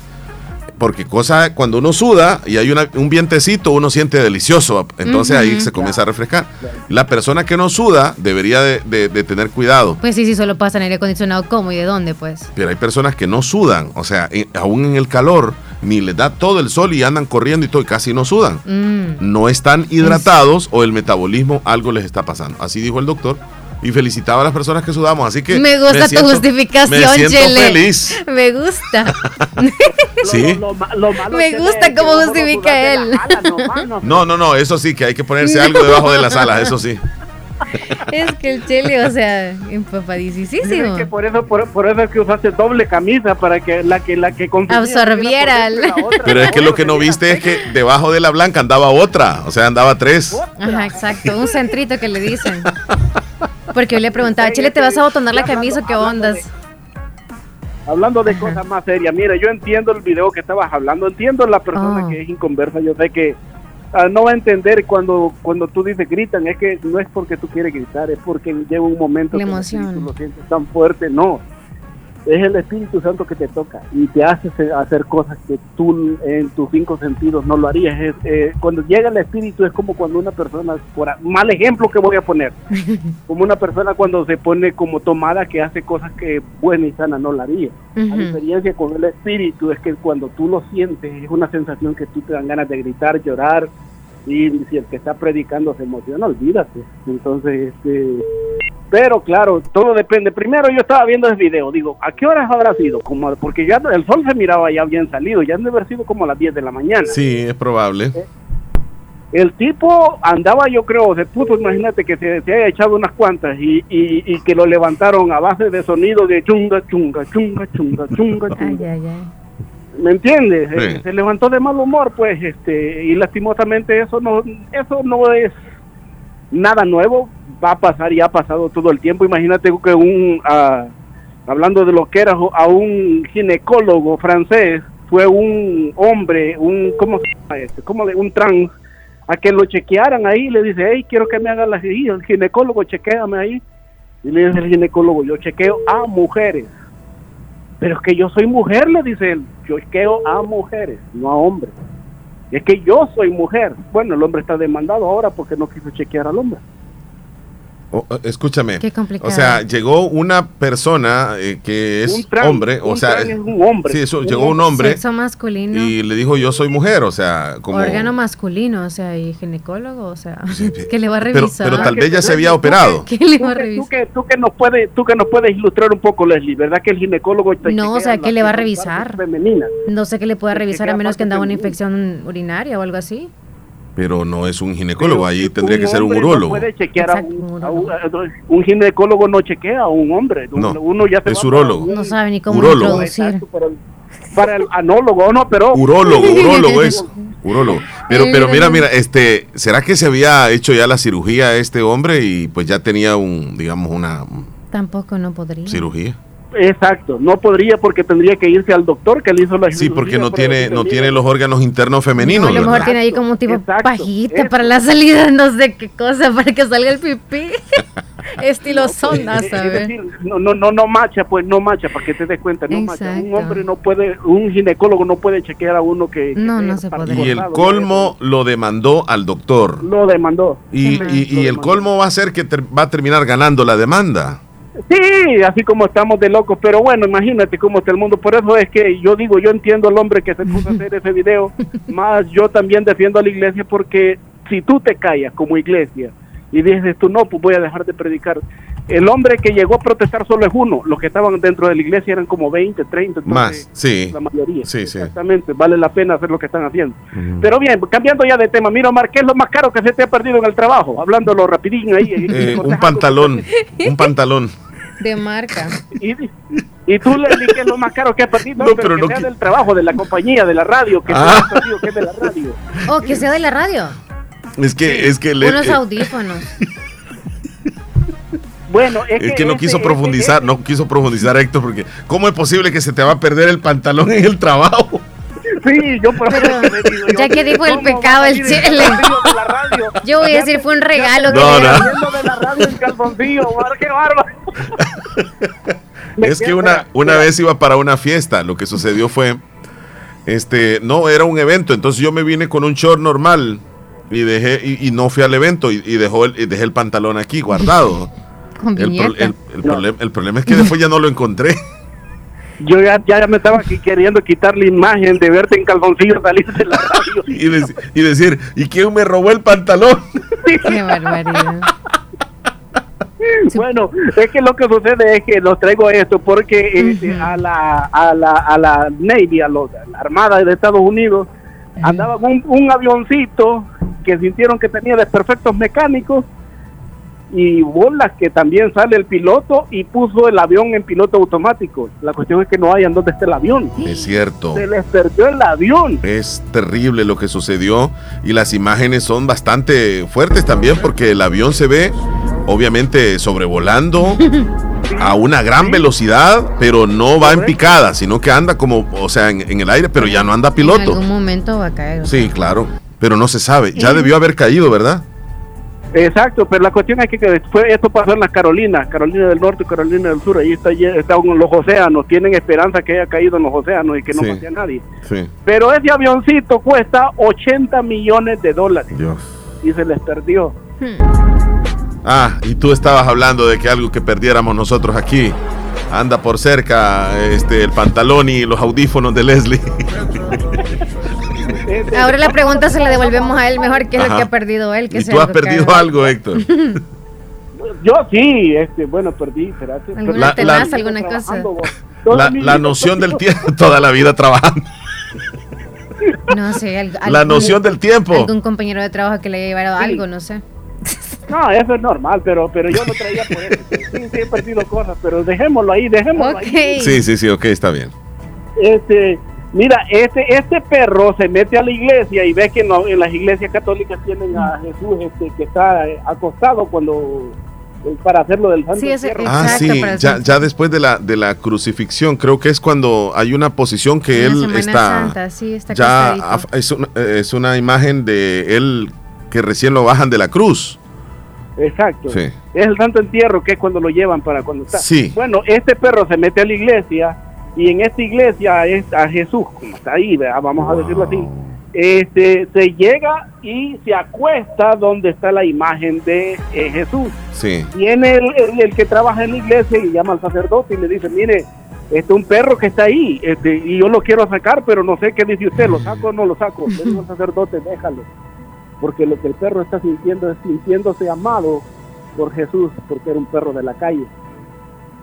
Porque cosa, cuando uno suda y hay una- un vientecito, uno siente delicioso. Entonces ahí se comienza a refrescar. La persona que no suda debería de, de- de tener cuidado. Pues sí, sí, solo pasa en aire acondicionado. ¿Cómo y de dónde, pues? Pero hay personas que no sudan. O sea, en- aún en el calor, ni les da todo el sol y andan corriendo y todo, y casi no sudan. Mm. no están hidratados o el metabolismo algo les está pasando. Así dijo el doctor. Y felicitaba a las personas que sudamos. Así que me gusta siento- tu justificación, Me siento Chele. feliz. Me gusta. Sí. me gusta cómo justifica él. No, no, no. Eso sí, que hay que ponerse algo debajo de las alas. Eso sí. es que el chele, o sea, Dicen empapadísimo. que por eso, por, por eso es que usaste doble camisa para que la que la que Absorbiera. el- Pero es que lo que no viste es que debajo de la blanca andaba otra. O sea, andaba tres. Ajá, exacto. Un centrito que le dicen. Porque yo le preguntaba, Chele, ¿te vas a botonar la camisa o qué ondas? Hablando de cosas más serias, mira, yo entiendo el video que estabas hablando, entiendo la persona Oh. que es inconversa, yo sé que ah, no va a entender cuando cuando tú dices gritan, es que no es porque tú quieres gritar, es porque llega un momento La que emoción. espíritu lo sientes tan fuerte, no. Es el Espíritu Santo que te toca y te hace hacer cosas que tú en tus cinco sentidos no lo harías. Eh, cuando llega el Espíritu es como cuando una persona, por mal ejemplo que voy a poner, como una persona cuando se pone como tomada que hace cosas que buena y sana no la haría. La diferencia con el Espíritu es que cuando tú lo sientes es una sensación que tú te dan ganas de gritar, llorar y si el que está predicando se emociona, olvídate. Entonces, este pero claro, todo depende. Primero yo estaba viendo el video, digo, ¿a qué horas habrá sido? Como, porque ya el sol se miraba ya bien salido, ya debe haber sido como a las 10 de la mañana. Sí, es probable. Eh, el tipo andaba, yo creo, se puso, imagínate que se, haya echado unas cuantas y, y, que lo levantaron a base de sonido de chunga, chunga, chunga, chunga, chunga, chunga. ¿Me entiendes? Eh, se levantó de mal humor, pues, este, y lastimosamente eso no, eso no es nada nuevo va a pasar y ha pasado todo el tiempo. Imagínate que un, uh, hablando de lo que era a un ginecólogo francés, fue un hombre, un, ¿cómo se llama este? ¿Cómo un trans, a que lo chequearan ahí, le dice, hey, quiero que me hagan la cirugía, el ginecólogo, chequeame ahí. Y le dice el ginecólogo, yo chequeo a mujeres. Pero es que yo soy mujer, le dice él, yo chequeo a mujeres, no a hombres. Es que yo soy mujer. Bueno, el hombre está demandado ahora porque no quiso chequear al hombre. Eh, escúchame. O sea, llegó una persona eh, que es hombre, o sea, es un hombre. Sí, eso, llegó un hombre. Sexo masculino. Y le dijo, yo soy mujer, o sea, como... Órgano masculino, o sea, y ginecólogo, o sea, que le va a revisar. Pero, tal vez ya se había operado. ¿Qué le va a revisar? Tú que, tú que, nos puedes, tú que nos puedes ilustrar un poco, Leslie, ¿verdad? Que el ginecólogo... no, o sea, ¿qué le va a revisar? No sé qué le pueda revisar a menos que andaba una infección urinaria o algo así. Pero no es un ginecólogo, ahí tendría que ser un urólogo. puede chequear a un, ginecólogo no chequea a un hombre. No, uno ya es urólogo. No sabe ni cómo introducir. Para el, anólogo, no, pero urólogo, urólogo es urólogo. Pero pero mira, mira, este, ¿será que se había hecho ya la cirugía este hombre y pues ya tenía un digamos una Tampoco no podría. Cirugía. Exacto, no podría porque tendría que irse al doctor que le hizo la Sí, porque no tiene no tiene los órganos internos femeninos. a lo mejor tiene ahí como un tipo pajita para la salida, no sé qué cosa, para que salga el pipí. Estilo sonda, ¿sabes? no, no, no, no macha, pues no macha, para que te des cuenta, no macha. Un hombre no puede, un ginecólogo no puede chequear a uno que... no, no se puede. Y el colmo lo demandó al doctor. Lo demandó. Y, y, el colmo va a ser que va a terminar ganando la demanda. Sí, así como estamos de locos, pero bueno, imagínate cómo está el mundo. Por eso es que yo digo, yo entiendo al hombre que se puso a hacer ese video, más yo también defiendo a la iglesia porque si tú te callas como iglesia y dices tú no, pues voy a dejar de predicar. El hombre que llegó a protestar solo es uno, los que estaban dentro de la iglesia eran como 20, 30, más, sí. La mayoría. Sí, Exactamente, vale la pena hacer lo que están haciendo. Pero bien, cambiando ya de tema, mira Omar, ¿qué es lo más caro que se te ha perdido en el trabajo? Hablándolo rapidín ahí. Eh, un pantalón, un pantalón. De marca. Y, tú le dices lo más caro que has perdido, no, pero, que sea del trabajo, de la compañía, de la radio, que, ah. sea, que es de la radio. Oh, que sea de la radio. Es que, es que Unos eh, audífonos. Bueno, es, que, no quiso profundizar, no quiso profundizar Héctor, porque ¿cómo es posible que se te va a perder el pantalón en el trabajo? Sí, yo por Pero, Ya que dijo el pecado el chile. Yo voy a decir, fue un regalo. No, que no. de la radio en calzoncillo, qué bárbaro. es que una, una vez iba para una fiesta, lo que sucedió fue, este, no, era un evento, entonces yo me vine con un short normal y dejé, y, no fui al evento y, dejó el, y dejé el pantalón aquí guardado. El, el, problema es que después ya no lo encontré. Yo ya, ya me estaba aquí queriendo quitar la imagen de verte en calzoncillo salir de la radio. y, decir, ¿y quién me robó el pantalón? Qué barbaridad. Bueno, es que lo que sucede es que los traigo esto porque este, a, la, a, la, a la Navy, a, la Armada de Estados Unidos, andaba un, un avioncito que sintieron que tenía desperfectos mecánicos y bolas que también sale el piloto y puso el avión en piloto automático. La cuestión es que no hayan dónde está el avión. Es cierto. Se les perdió el avión. Es terrible lo que sucedió y las imágenes son bastante fuertes también porque el avión se ve obviamente sobrevolando a una gran velocidad, pero no va en picada, sino que anda como, o sea, en, el aire, pero ya no anda piloto. En algún momento va a caer. Sí, claro, pero no se sabe. Ya debió haber caído, ¿verdad? Exacto, pero la cuestión es que, que fue, esto pasó en las Carolinas, Carolina del Norte y Carolina del Sur, ahí está, están los océanos, tienen esperanza que haya caído en los océanos y que no Sí. pase a nadie. Sí. Pero ese avioncito cuesta 80 millones de dólares y se les perdió. Ah, y tú estabas hablando de que algo que perdiéramos nosotros aquí. Anda por cerca este, el pantalón y los audífonos de Leslie. Ahora la pregunta se la devolvemos a él mejor que es lo que ha perdido él. Que y tú has perdido algo, Héctor. Yo sí, este, bueno, perdí, espérate. ¿Alguna La- tenaz, la- alguna cosa? La, la noción del tiempo, toda la vida trabajando. No sé. La algún- noción del tiempo. Algún compañero de trabajo que le haya llevado Sí. algo, no sé. No, eso es normal, pero, pero yo lo traía por eso. Sí, sí, he perdido cosas, pero dejémoslo ahí, dejémoslo ahí. Sí, sí, sí, ok, está bien. Este, mira, este, este perro se mete a la iglesia y ve que no, en las iglesias católicas tienen a Jesús este, que está eh, acostado cuando eh, para hacerlo del santo Sí, entierro. Ah, sí, ya, ya después de la, de la crucifixión, creo que es cuando hay una posición que En él está. Santa, sí, está ya es una, eh, es una imagen de él que recién lo bajan de la cruz. Exacto. Sí. Es el santo entierro que es cuando lo llevan para cuando está. Sí. Bueno, este perro se mete a la iglesia y en esta iglesia es a Jesús, como está ahí, ¿verdad? vamos a decirlo así. Este, se llega y se acuesta donde está la imagen de eh, Jesús. Sí. Viene el, el- el que trabaja en la iglesia y llama al sacerdote y le dice, mire, este es un perro que está ahí este, y yo lo quiero sacar, pero no sé qué dice usted, ¿lo saco o no lo saco? Le digo al sacerdote, déjalo, porque lo que el perro está sintiendo es sintiéndose amado por Jesús, porque era un perro de la calle.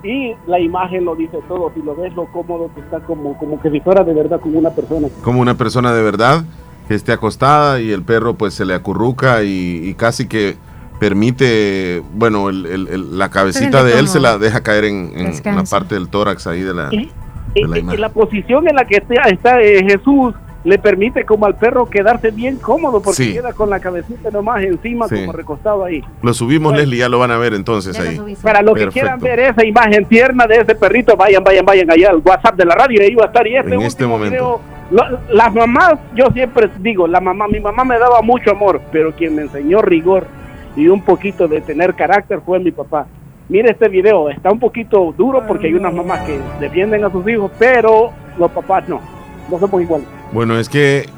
Y la imagen lo dice todo, si lo ves lo cómodo que está como, como que si fuera de verdad como una persona. Como una persona de verdad que esté acostada y el perro pues se le acurruca y, y casi que permite, bueno, el- el- el- la cabecita de él se la deja caer en, en la parte del tórax ahí de la, de la Y imagen. la posición en la que está, está, eh, Jesús le permite como al perro quedarse bien cómodo porque Sí. queda con la cabecita nomás encima Sí. como recostado ahí. Lo subimos, Leslie, ya lo van a ver entonces ahí. Para los que quieran ver esa imagen tierna de ese perrito, vayan, vayan, vayan allá al WhatsApp de la radio y ahí va a estar. Y este En este momento. video, lo- las mamás, yo siempre digo, la mamá, mi mamá me daba mucho amor, pero quien me enseñó rigor y un poquito de tener carácter fue mi papá. Mire este video, está un poquito duro porque hay unas mamás que defienden a sus hijos, pero los papás no, no somos iguales. Bueno, es que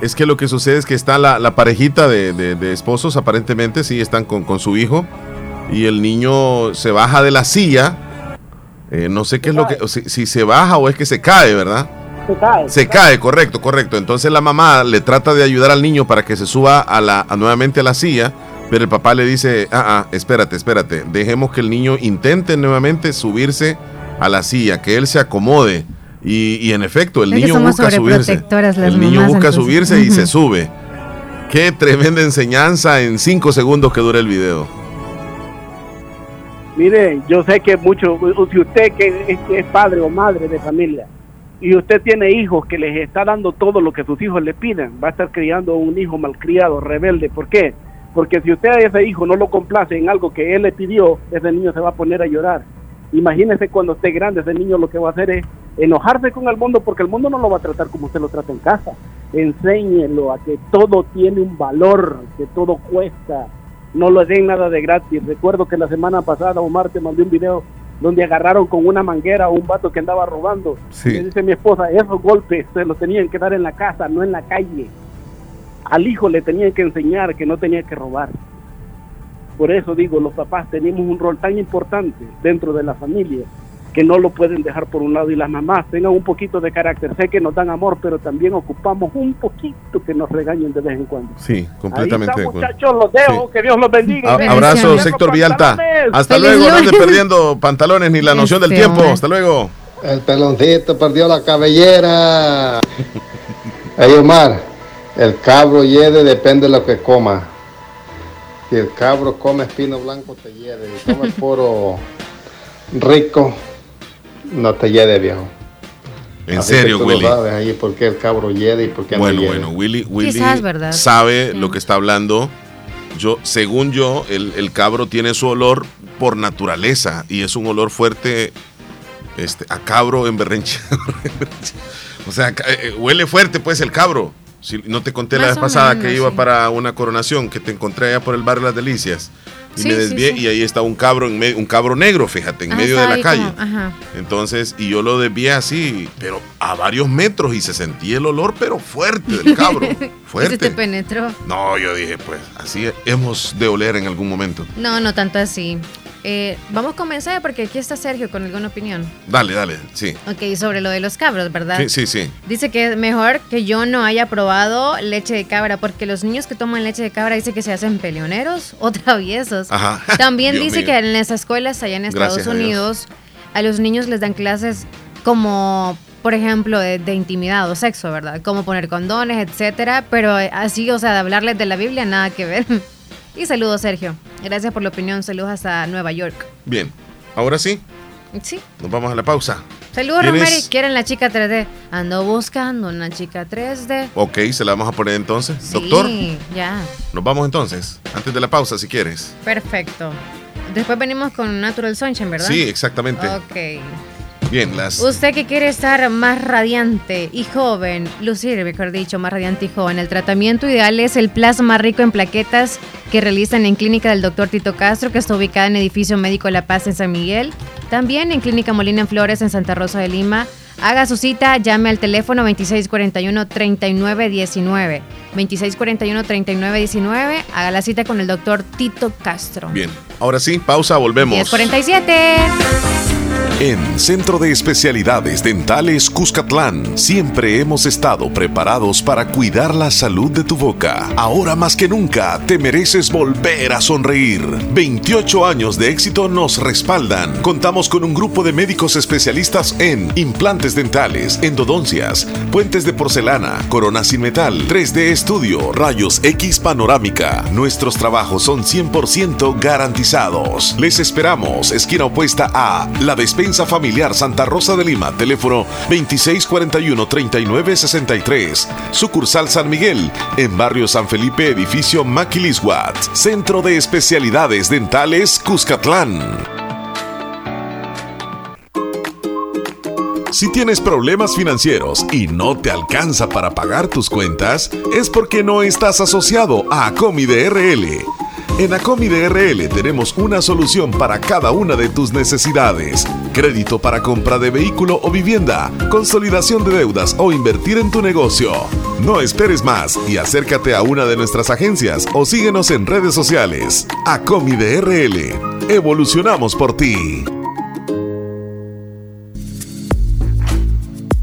es que lo que sucede es que está la, la parejita de, de- de esposos, aparentemente sí están con, con su hijo, y el niño se baja de la silla. eh, no sé qué es lo que. Si, si se baja o es que se cae, ¿verdad? Se cae. Se cae, correcto, correcto. Entonces la mamá le trata de ayudar al niño para que se suba a la, a- nuevamente a la silla, pero el papá le dice, ah, ah, espérate, espérate, dejemos que el niño intente nuevamente subirse a la silla, que él se acomode. Y, y en efecto, el Es niño busca subirse. las El niño busca entonces. subirse y se sube. Qué tremenda enseñanza en cinco segundos que dura el video. Mire, yo sé que mucho, si usted que es, que es padre o madre de familia y usted tiene hijos que les está dando todo lo que sus hijos le piden, va a estar criando un hijo malcriado, rebelde. ¿Por qué? Porque si usted a ese hijo no lo complace en algo que él le pidió, ese niño se va a poner a llorar. Imagínese cuando esté grande, ese niño lo que va a hacer es enojarse con el mundo porque el mundo no lo va a tratar como usted lo trata en casa. Enséñelo a que todo tiene un valor, que todo cuesta, no lo den nada de gratis. Recuerdo que la semana pasada Omar te mandé un video donde agarraron con una manguera a un vato que andaba robando. Sí. Me dice mi esposa, esos golpes se los tenían que dar en la casa, no en la calle. Al hijo le tenían que enseñar que no tenía que robar. Por eso digo, los papás tenemos un rol tan importante dentro de la familia que no lo pueden dejar por un lado y las mamás tengan un poquito de carácter. Sé que nos dan amor, pero también ocupamos un poquito que nos regañen de vez en cuando. Sí, completamente Ahí de está, acuerdo. muchachos, los dejo, que Dios los bendiga. A- Abrazos, Héctor Villalta. Hasta luego, no perdiendo pantalones ni la noción del Este tiempo. hombre. Hasta luego. El peloncito perdió la cabellera. Ey, Omar, el cabro hiede depende de lo que coma. Si el cabro come espino blanco, te hiede. Si come puro rico, no te hiede, viejo. En Así que serio, tú Willy. sabes ahí por qué el cabro y por qué Bueno, no bueno, Willy, Willy Quizás, ¿verdad? sabe Sí. lo que está hablando. Yo, según yo, el, el cabro tiene su olor por naturaleza y es un olor fuerte este, a cabro en berrenche. o sea, ca- eh, huele fuerte pues el cabro. Si no te conté la vez pasada que iba para una coronación, que te encontré allá por el barrio Las Delicias. Y me desvié y ahí está un cabro, en un cabro negro, fíjate, en medio de la calle. Entonces, y yo lo desvié así, pero a varios metros y se sentía el olor, pero fuerte del cabro. fuerte. te penetró? No, yo dije, pues así hemos de oler en algún momento. No, no tanto así. Eh, vamos a comenzar porque aquí está Sergio con alguna opinión. Dale, dale, sí. Ok, sobre lo de los cabros, ¿verdad? Sí, sí, sí. Dice que es mejor que yo no haya probado leche de cabra porque los niños que toman leche de cabra dice que se hacen peleoneros o traviesos. Ajá. También dice que en las escuelas allá en Estados Unidos a, los niños les dan clases como por ejemplo, de, de, intimidad o sexo, ¿verdad? Como poner condones, etcétera, pero así, o sea, de hablarles de la Biblia, nada que ver. Y saludos, Sergio. Gracias por la opinión. Saludos hasta Nueva York. Bien. Ahora sí. Sí. Nos vamos a la pausa. Saludos, Romeri. ¿Quieren la chica 3D? Ando buscando una chica 3D. Ok, se la vamos a poner entonces. Sí, Doctor. ya. Nos vamos entonces. Antes de la pausa, si quieres. Perfecto. Después venimos con Natural Sunshine, ¿verdad? Sí, exactamente. Ok. Bien, las... Usted que quiere estar más radiante y joven, lucir, mejor dicho, más radiante y joven, el tratamiento ideal es el plasma rico en plaquetas que realizan en Clínica del Dr. Tito Castro, que está ubicada en Edificio Médico La Paz en San Miguel. También en Clínica Molina en Flores en Santa Rosa de Lima. Haga su cita, llame al teléfono 2641-3919. 2641-3919. Haga la cita con el doctor Tito Castro. Bien, ahora sí, pausa, volvemos. 1047. En Centro de Especialidades Dentales Cuscatlán, siempre hemos estado preparados para cuidar la salud de tu boca. Ahora más que nunca, te mereces volver a sonreír. 28 años de éxito nos respaldan. Contamos con un grupo de médicos especialistas en implantes dentales, endodoncias, puentes de porcelana, corona sin metal, 3D estudio, rayos X panorámica. Nuestros trabajos son 100% garantizados. Les esperamos, esquina opuesta a la despensa Familiar Santa Rosa de Lima, teléfono 2641-3963. Sucursal San Miguel, en Barrio San Felipe, edificio Maquilisguat. Centro de Especialidades Dentales Cuscatlán. Si tienes problemas financieros y no te alcanza para pagar tus cuentas, es porque no estás asociado a Acomi RL. En Acomi DRL tenemos una solución para cada una de tus necesidades. Crédito para compra de vehículo o vivienda, consolidación de deudas o invertir en tu negocio. No esperes más y acércate a una de nuestras agencias o síguenos en redes sociales. Acomi DRL. Evolucionamos por ti.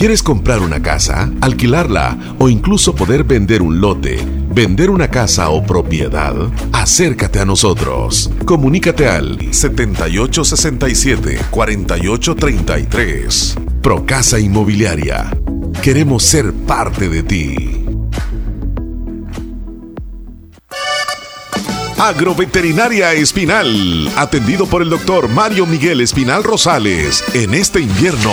¿Quieres comprar una casa, alquilarla o incluso poder vender un lote, vender una casa o propiedad? Acércate a nosotros. Comunícate al 7867-4833. Procasa Inmobiliaria. Queremos ser parte de ti. Agroveterinaria Espinal, atendido por el doctor Mario Miguel Espinal Rosales, en este invierno.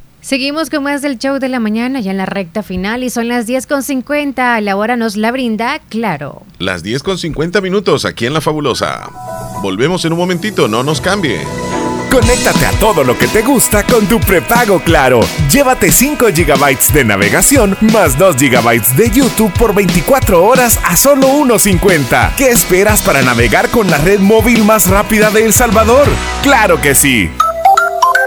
Seguimos con más del show de la mañana, ya en la recta final, y son las 10.50. La hora nos la brinda, claro. Las 10 con 50 minutos aquí en La Fabulosa. Volvemos en un momentito, no nos cambie. Conéctate a todo lo que te gusta con tu prepago Claro. Llévate 5 GB de navegación más 2 GB de YouTube por 24 horas a solo 1.50. ¿Qué esperas para navegar con la red móvil más rápida de El Salvador? ¡Claro que sí!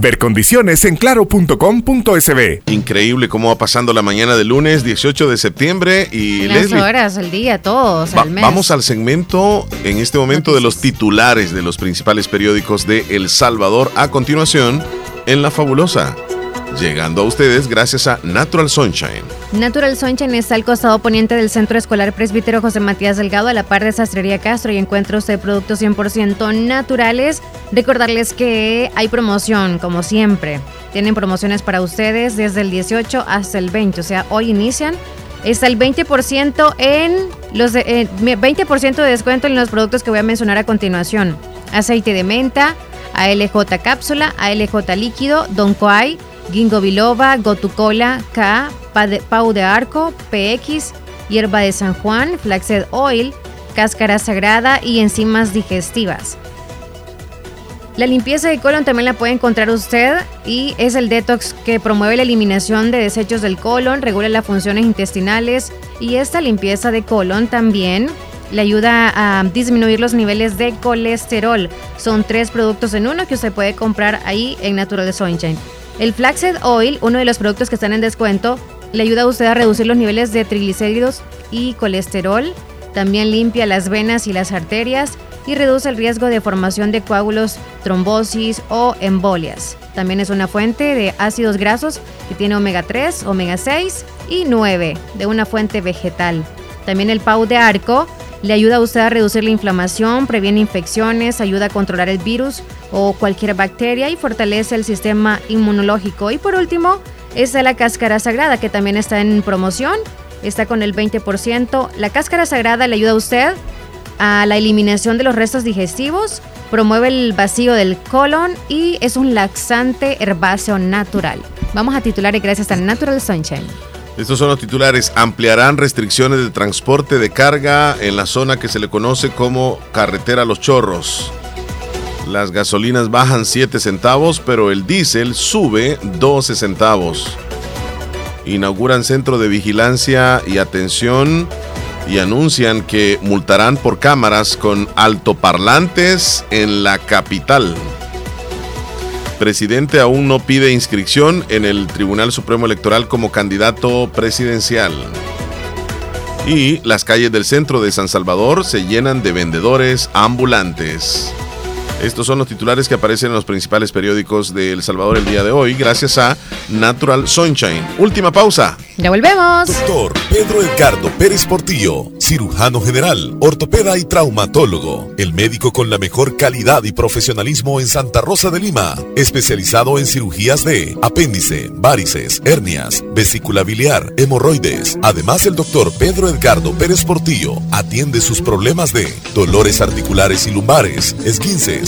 Ver condiciones en claro.com.sb. Increíble cómo va pasando la mañana del lunes 18 de septiembre y Las Leslie, horas, el día, todos, va- al mes. vamos al segmento en este momento de los titulares de los principales periódicos de El Salvador a continuación en La Fabulosa. Llegando a ustedes gracias a Natural Sunshine. Natural Sunshine está al costado poniente del Centro Escolar Presbítero José Matías Delgado, a la par de Sastrería Castro, y encuentra usted productos 100% naturales. Recordarles que hay promoción, como siempre. Tienen promociones para ustedes desde el 18 hasta el 20, o sea, hoy inician. Está el 20% en los de- eh, 20% de descuento en los productos que voy a mencionar a continuación. Aceite de menta, ALJ cápsula, ALJ líquido, Don Quai, Ginkgo biloba, Gotucola, K, Pau de Arco, PX, hierba de San Juan, Flaxseed Oil, cáscara sagrada y enzimas digestivas. La limpieza de colon también la puede encontrar usted y es el detox que promueve la eliminación de desechos del colon, regula las funciones intestinales y esta limpieza de colon también le ayuda a disminuir los niveles de colesterol. Son tres productos en uno que usted puede comprar ahí en Natural Sunshine. El Flaxseed Oil, uno de los productos que están en descuento, le ayuda a usted a reducir los niveles de triglicéridos y colesterol. También limpia las venas y las arterias y reduce el riesgo de formación de coágulos, trombosis o embolias. También es una fuente de ácidos grasos que tiene omega 3, omega 6 y 9 de una fuente vegetal. También el Pau de Arco le ayuda a usted a reducir la inflamación, previene infecciones, ayuda a controlar el virus o cualquier bacteria y fortalece el sistema inmunológico. Y por último, está la cáscara sagrada que también está en promoción. Está con el 20%. La cáscara sagrada le ayuda a usted a la eliminación de los restos digestivos, promueve el vacío del colon y es un laxante herbáceo natural. Vamos a titular gracias a Natural Sunshine. Estos son los titulares. Ampliarán restricciones de transporte de carga en la zona que se le conoce como Carretera Los Chorros. Las gasolinas bajan 7 centavos, pero el diésel sube 12 centavos. Inauguran centro de vigilancia y atención y anuncian que multarán por cámaras con altoparlantes en la capital. Presidente aún no pide inscripción en el Tribunal Supremo Electoral como candidato presidencial. Y las calles del centro de San Salvador se llenan de vendedores ambulantes. Estos son los titulares que aparecen en los principales periódicos de El Salvador el día de hoy, gracias a Natural Sunshine. Última pausa. Ya volvemos. Doctor Pedro Edgardo Pérez Portillo, cirujano general, ortopeda y traumatólogo. El médico con la mejor calidad y profesionalismo en Santa Rosa de Lima. Especializado en cirugías de apéndice, varices, hernias, vesícula biliar, hemorroides. Además, el doctor Pedro Edgardo Pérez Portillo atiende sus problemas de dolores articulares y lumbares, esguinces,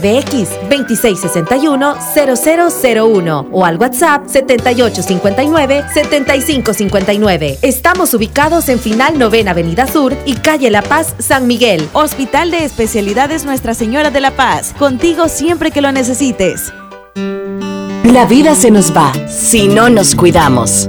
PBX 2661-0001 o al WhatsApp 7859-7559. Estamos ubicados en Final Novena Avenida Sur y Calle La Paz, San Miguel. Hospital de Especialidades Nuestra Señora de la Paz. Contigo siempre que lo necesites. La vida se nos va si no nos cuidamos.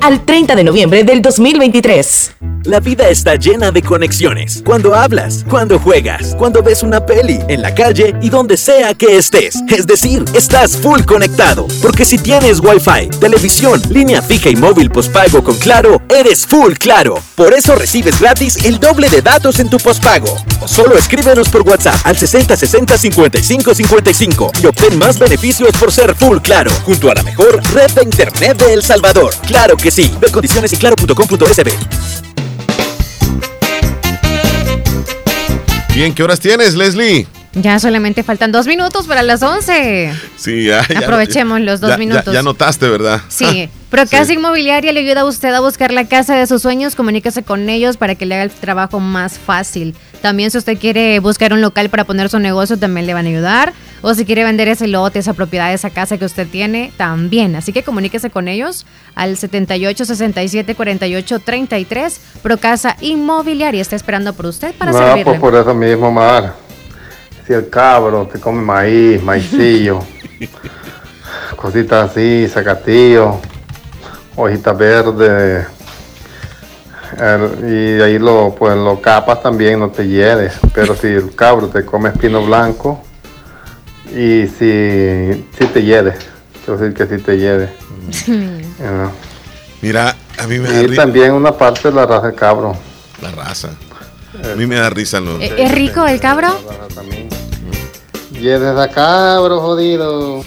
al 30 de noviembre del 2023. La vida está llena de conexiones. Cuando hablas, cuando juegas, cuando ves una peli, en la calle y donde sea que estés. Es decir, estás full conectado. Porque si tienes Wi-Fi, televisión, línea fija y móvil pospago con Claro, eres full Claro. Por eso recibes gratis el doble de datos en tu pospago. Solo escríbenos por WhatsApp al 6060 55 55 y obtén más beneficios por ser full Claro, junto a la mejor red de internet de El Salvador. Claro que sí. Ve condiciones en claro.com.sb. Bien, ¿qué horas tienes, Leslie? Ya solamente faltan dos minutos para las 11. Sí, ya. ya- Aprovechemos los dos ya- minutos. Ya, notaste, ¿verdad? Sí, Procasa Inmobiliaria le ayuda a usted a buscar la casa de sus sueños. Comuníquese con ellos para que le haga el trabajo más fácil. También si usted quiere buscar un local para poner su negocio, también le van a ayudar. O si quiere vender ese lote, esa propiedad, esa casa que usted tiene, también. Así que comuníquese con ellos al 78 67 48 33. Procasa Inmobiliaria está esperando por usted para No, servirle. pues por eso mismo, Mar. Si el cabro te come maíz, maicillo, cositas así, zacatillo, hojitas verdes, el- y ahí lo, pues lo capas también, no te hieres. Pero si el cabro te come espino blanco, y si, si te hieres, quiero decir que si te. Mira, a mí me da Y también una parte de la raza de cabro. La raza. A mí me da risa, ¿no? ¿E- ¿Es rico el cabro? Hieres a cabro, jodido.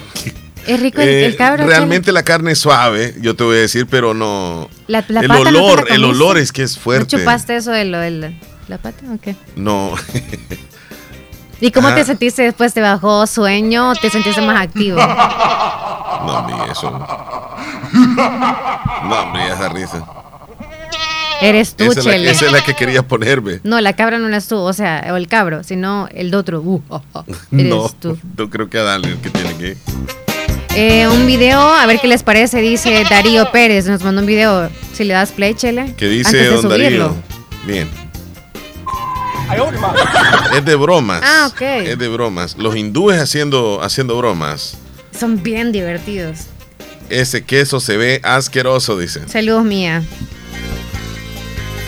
¿Es rico el, Eh, el cabro? realmente la carne es suave, yo te voy a decir, pero no. La- la el pata no olor, el olor es que es ¿No fuerte. chupaste eso de lo de la, la pata o qué? No. ¿Y cómo Ah. te sentiste después? ¿Te bajó sueño o te sentiste más activo? No, hombre, eso. No, hombre, esa risa. Eres tú, Esa es, la, Chele. esa es la que quería ponerme. No, la cabra no eres tú, o sea, o el cabro, sino el otro. Uh, ah, ah, eres No, tú. no creo que a Dale el que tiene que. Eh, un video, a ver qué les parece, dice Darío Pérez. Nos mandó un video. Si le das play, Chele. Que dice antes de Don subirlo. Darío. Bien. Es de bromas. Ah, ok. Es de bromas. Los hindúes haciendo, haciendo bromas. Son bien divertidos. Ese queso se ve asqueroso, dice. Saludos, mía.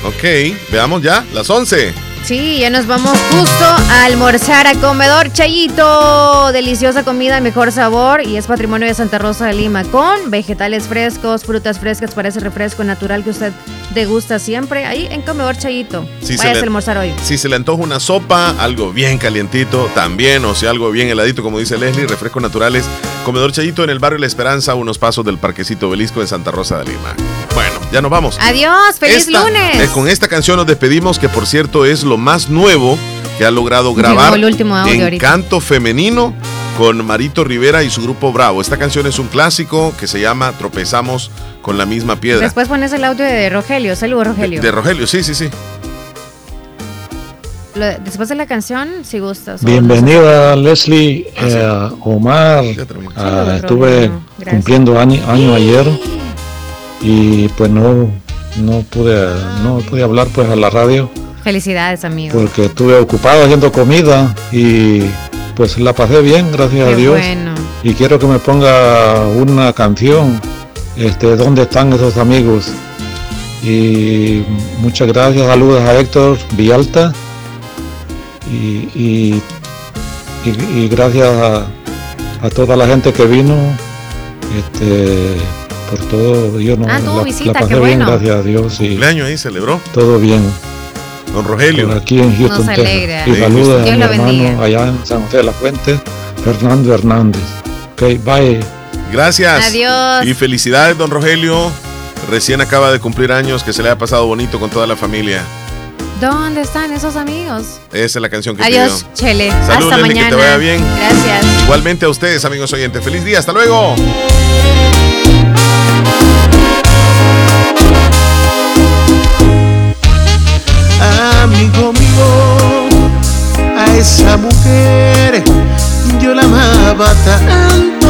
Ok, veamos ya, las 11. Sí, ya nos vamos justo a almorzar a Comedor Chayito. Deliciosa comida, mejor sabor y es patrimonio de Santa Rosa de Lima con vegetales frescos, frutas frescas para ese refresco natural que usted degusta siempre ahí en Comedor Chayito. Si a almorzar hoy. Si se le antoja una sopa, algo bien calientito también, o sea, algo bien heladito, como dice Leslie, refrescos naturales. Comedor Chayito en el barrio La Esperanza, unos pasos del Parquecito Belisco en Santa Rosa de Lima. Bueno, ya nos vamos. Adiós, feliz Esta- lunes. eh, con esta canción nos despedimos, que por cierto es lo más nuevo que ha logrado grabar el último audio en ahorita. canto femenino con Marito Rivera y su grupo Bravo. Esta canción es un clásico que se llama Tropezamos con la misma piedra. Después pones el audio de Rogelio. Saludos, Rogelio. De Rogelio, sí, sí, sí. Después de la canción, si gustas. Bienvenida Leslie, eh, Omar. Ah, Saludos, estuve. Gracias. cumpliendo año, año ayer y pues no no pude no pude hablar pues a la radio Felicidades, amigo. porque estuve ocupado haciendo comida y pues la pasé bien, gracias Qué a Dios. bueno. Y quiero que me ponga una canción, este, ¿dónde están esos amigos? Y muchas gracias, saludos a Héctor Villalta y, y, y- y gracias a, a toda la gente que vino, este, por todo, yo no Ah, la, visita, la pasé qué bien, bueno. gracias a Dios y Cumpleaños ahí celebró. todo bien. Don Rogelio. Por aquí en Houston, Nos Texas. alegra. Y Sí, saludos a mi hermano bendiga. allá en San José de la Fuente, Fernando Hernández. Ok, bye. Gracias. Adiós. Y felicidades, don Rogelio. Recién acaba de cumplir años, que se le ha pasado bonito con toda la familia. ¿Dónde están esos amigos? Esa es la canción que Adiós, pidió. Chele. Salud, Hasta mañana. que te vaya bien. Gracias. Igualmente a ustedes, amigos oyentes. Feliz día, hasta luego. Amigo mío, a esa mujer yo la amaba tanto.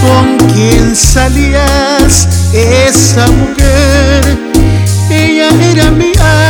¿Con quién salías? Esa mujer, ella era mía. Amigo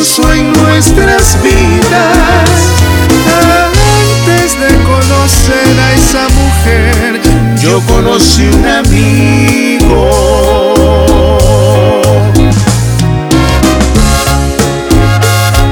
en nuestras vidas. Antes de conocer a esa mujer, yo conocí un amigo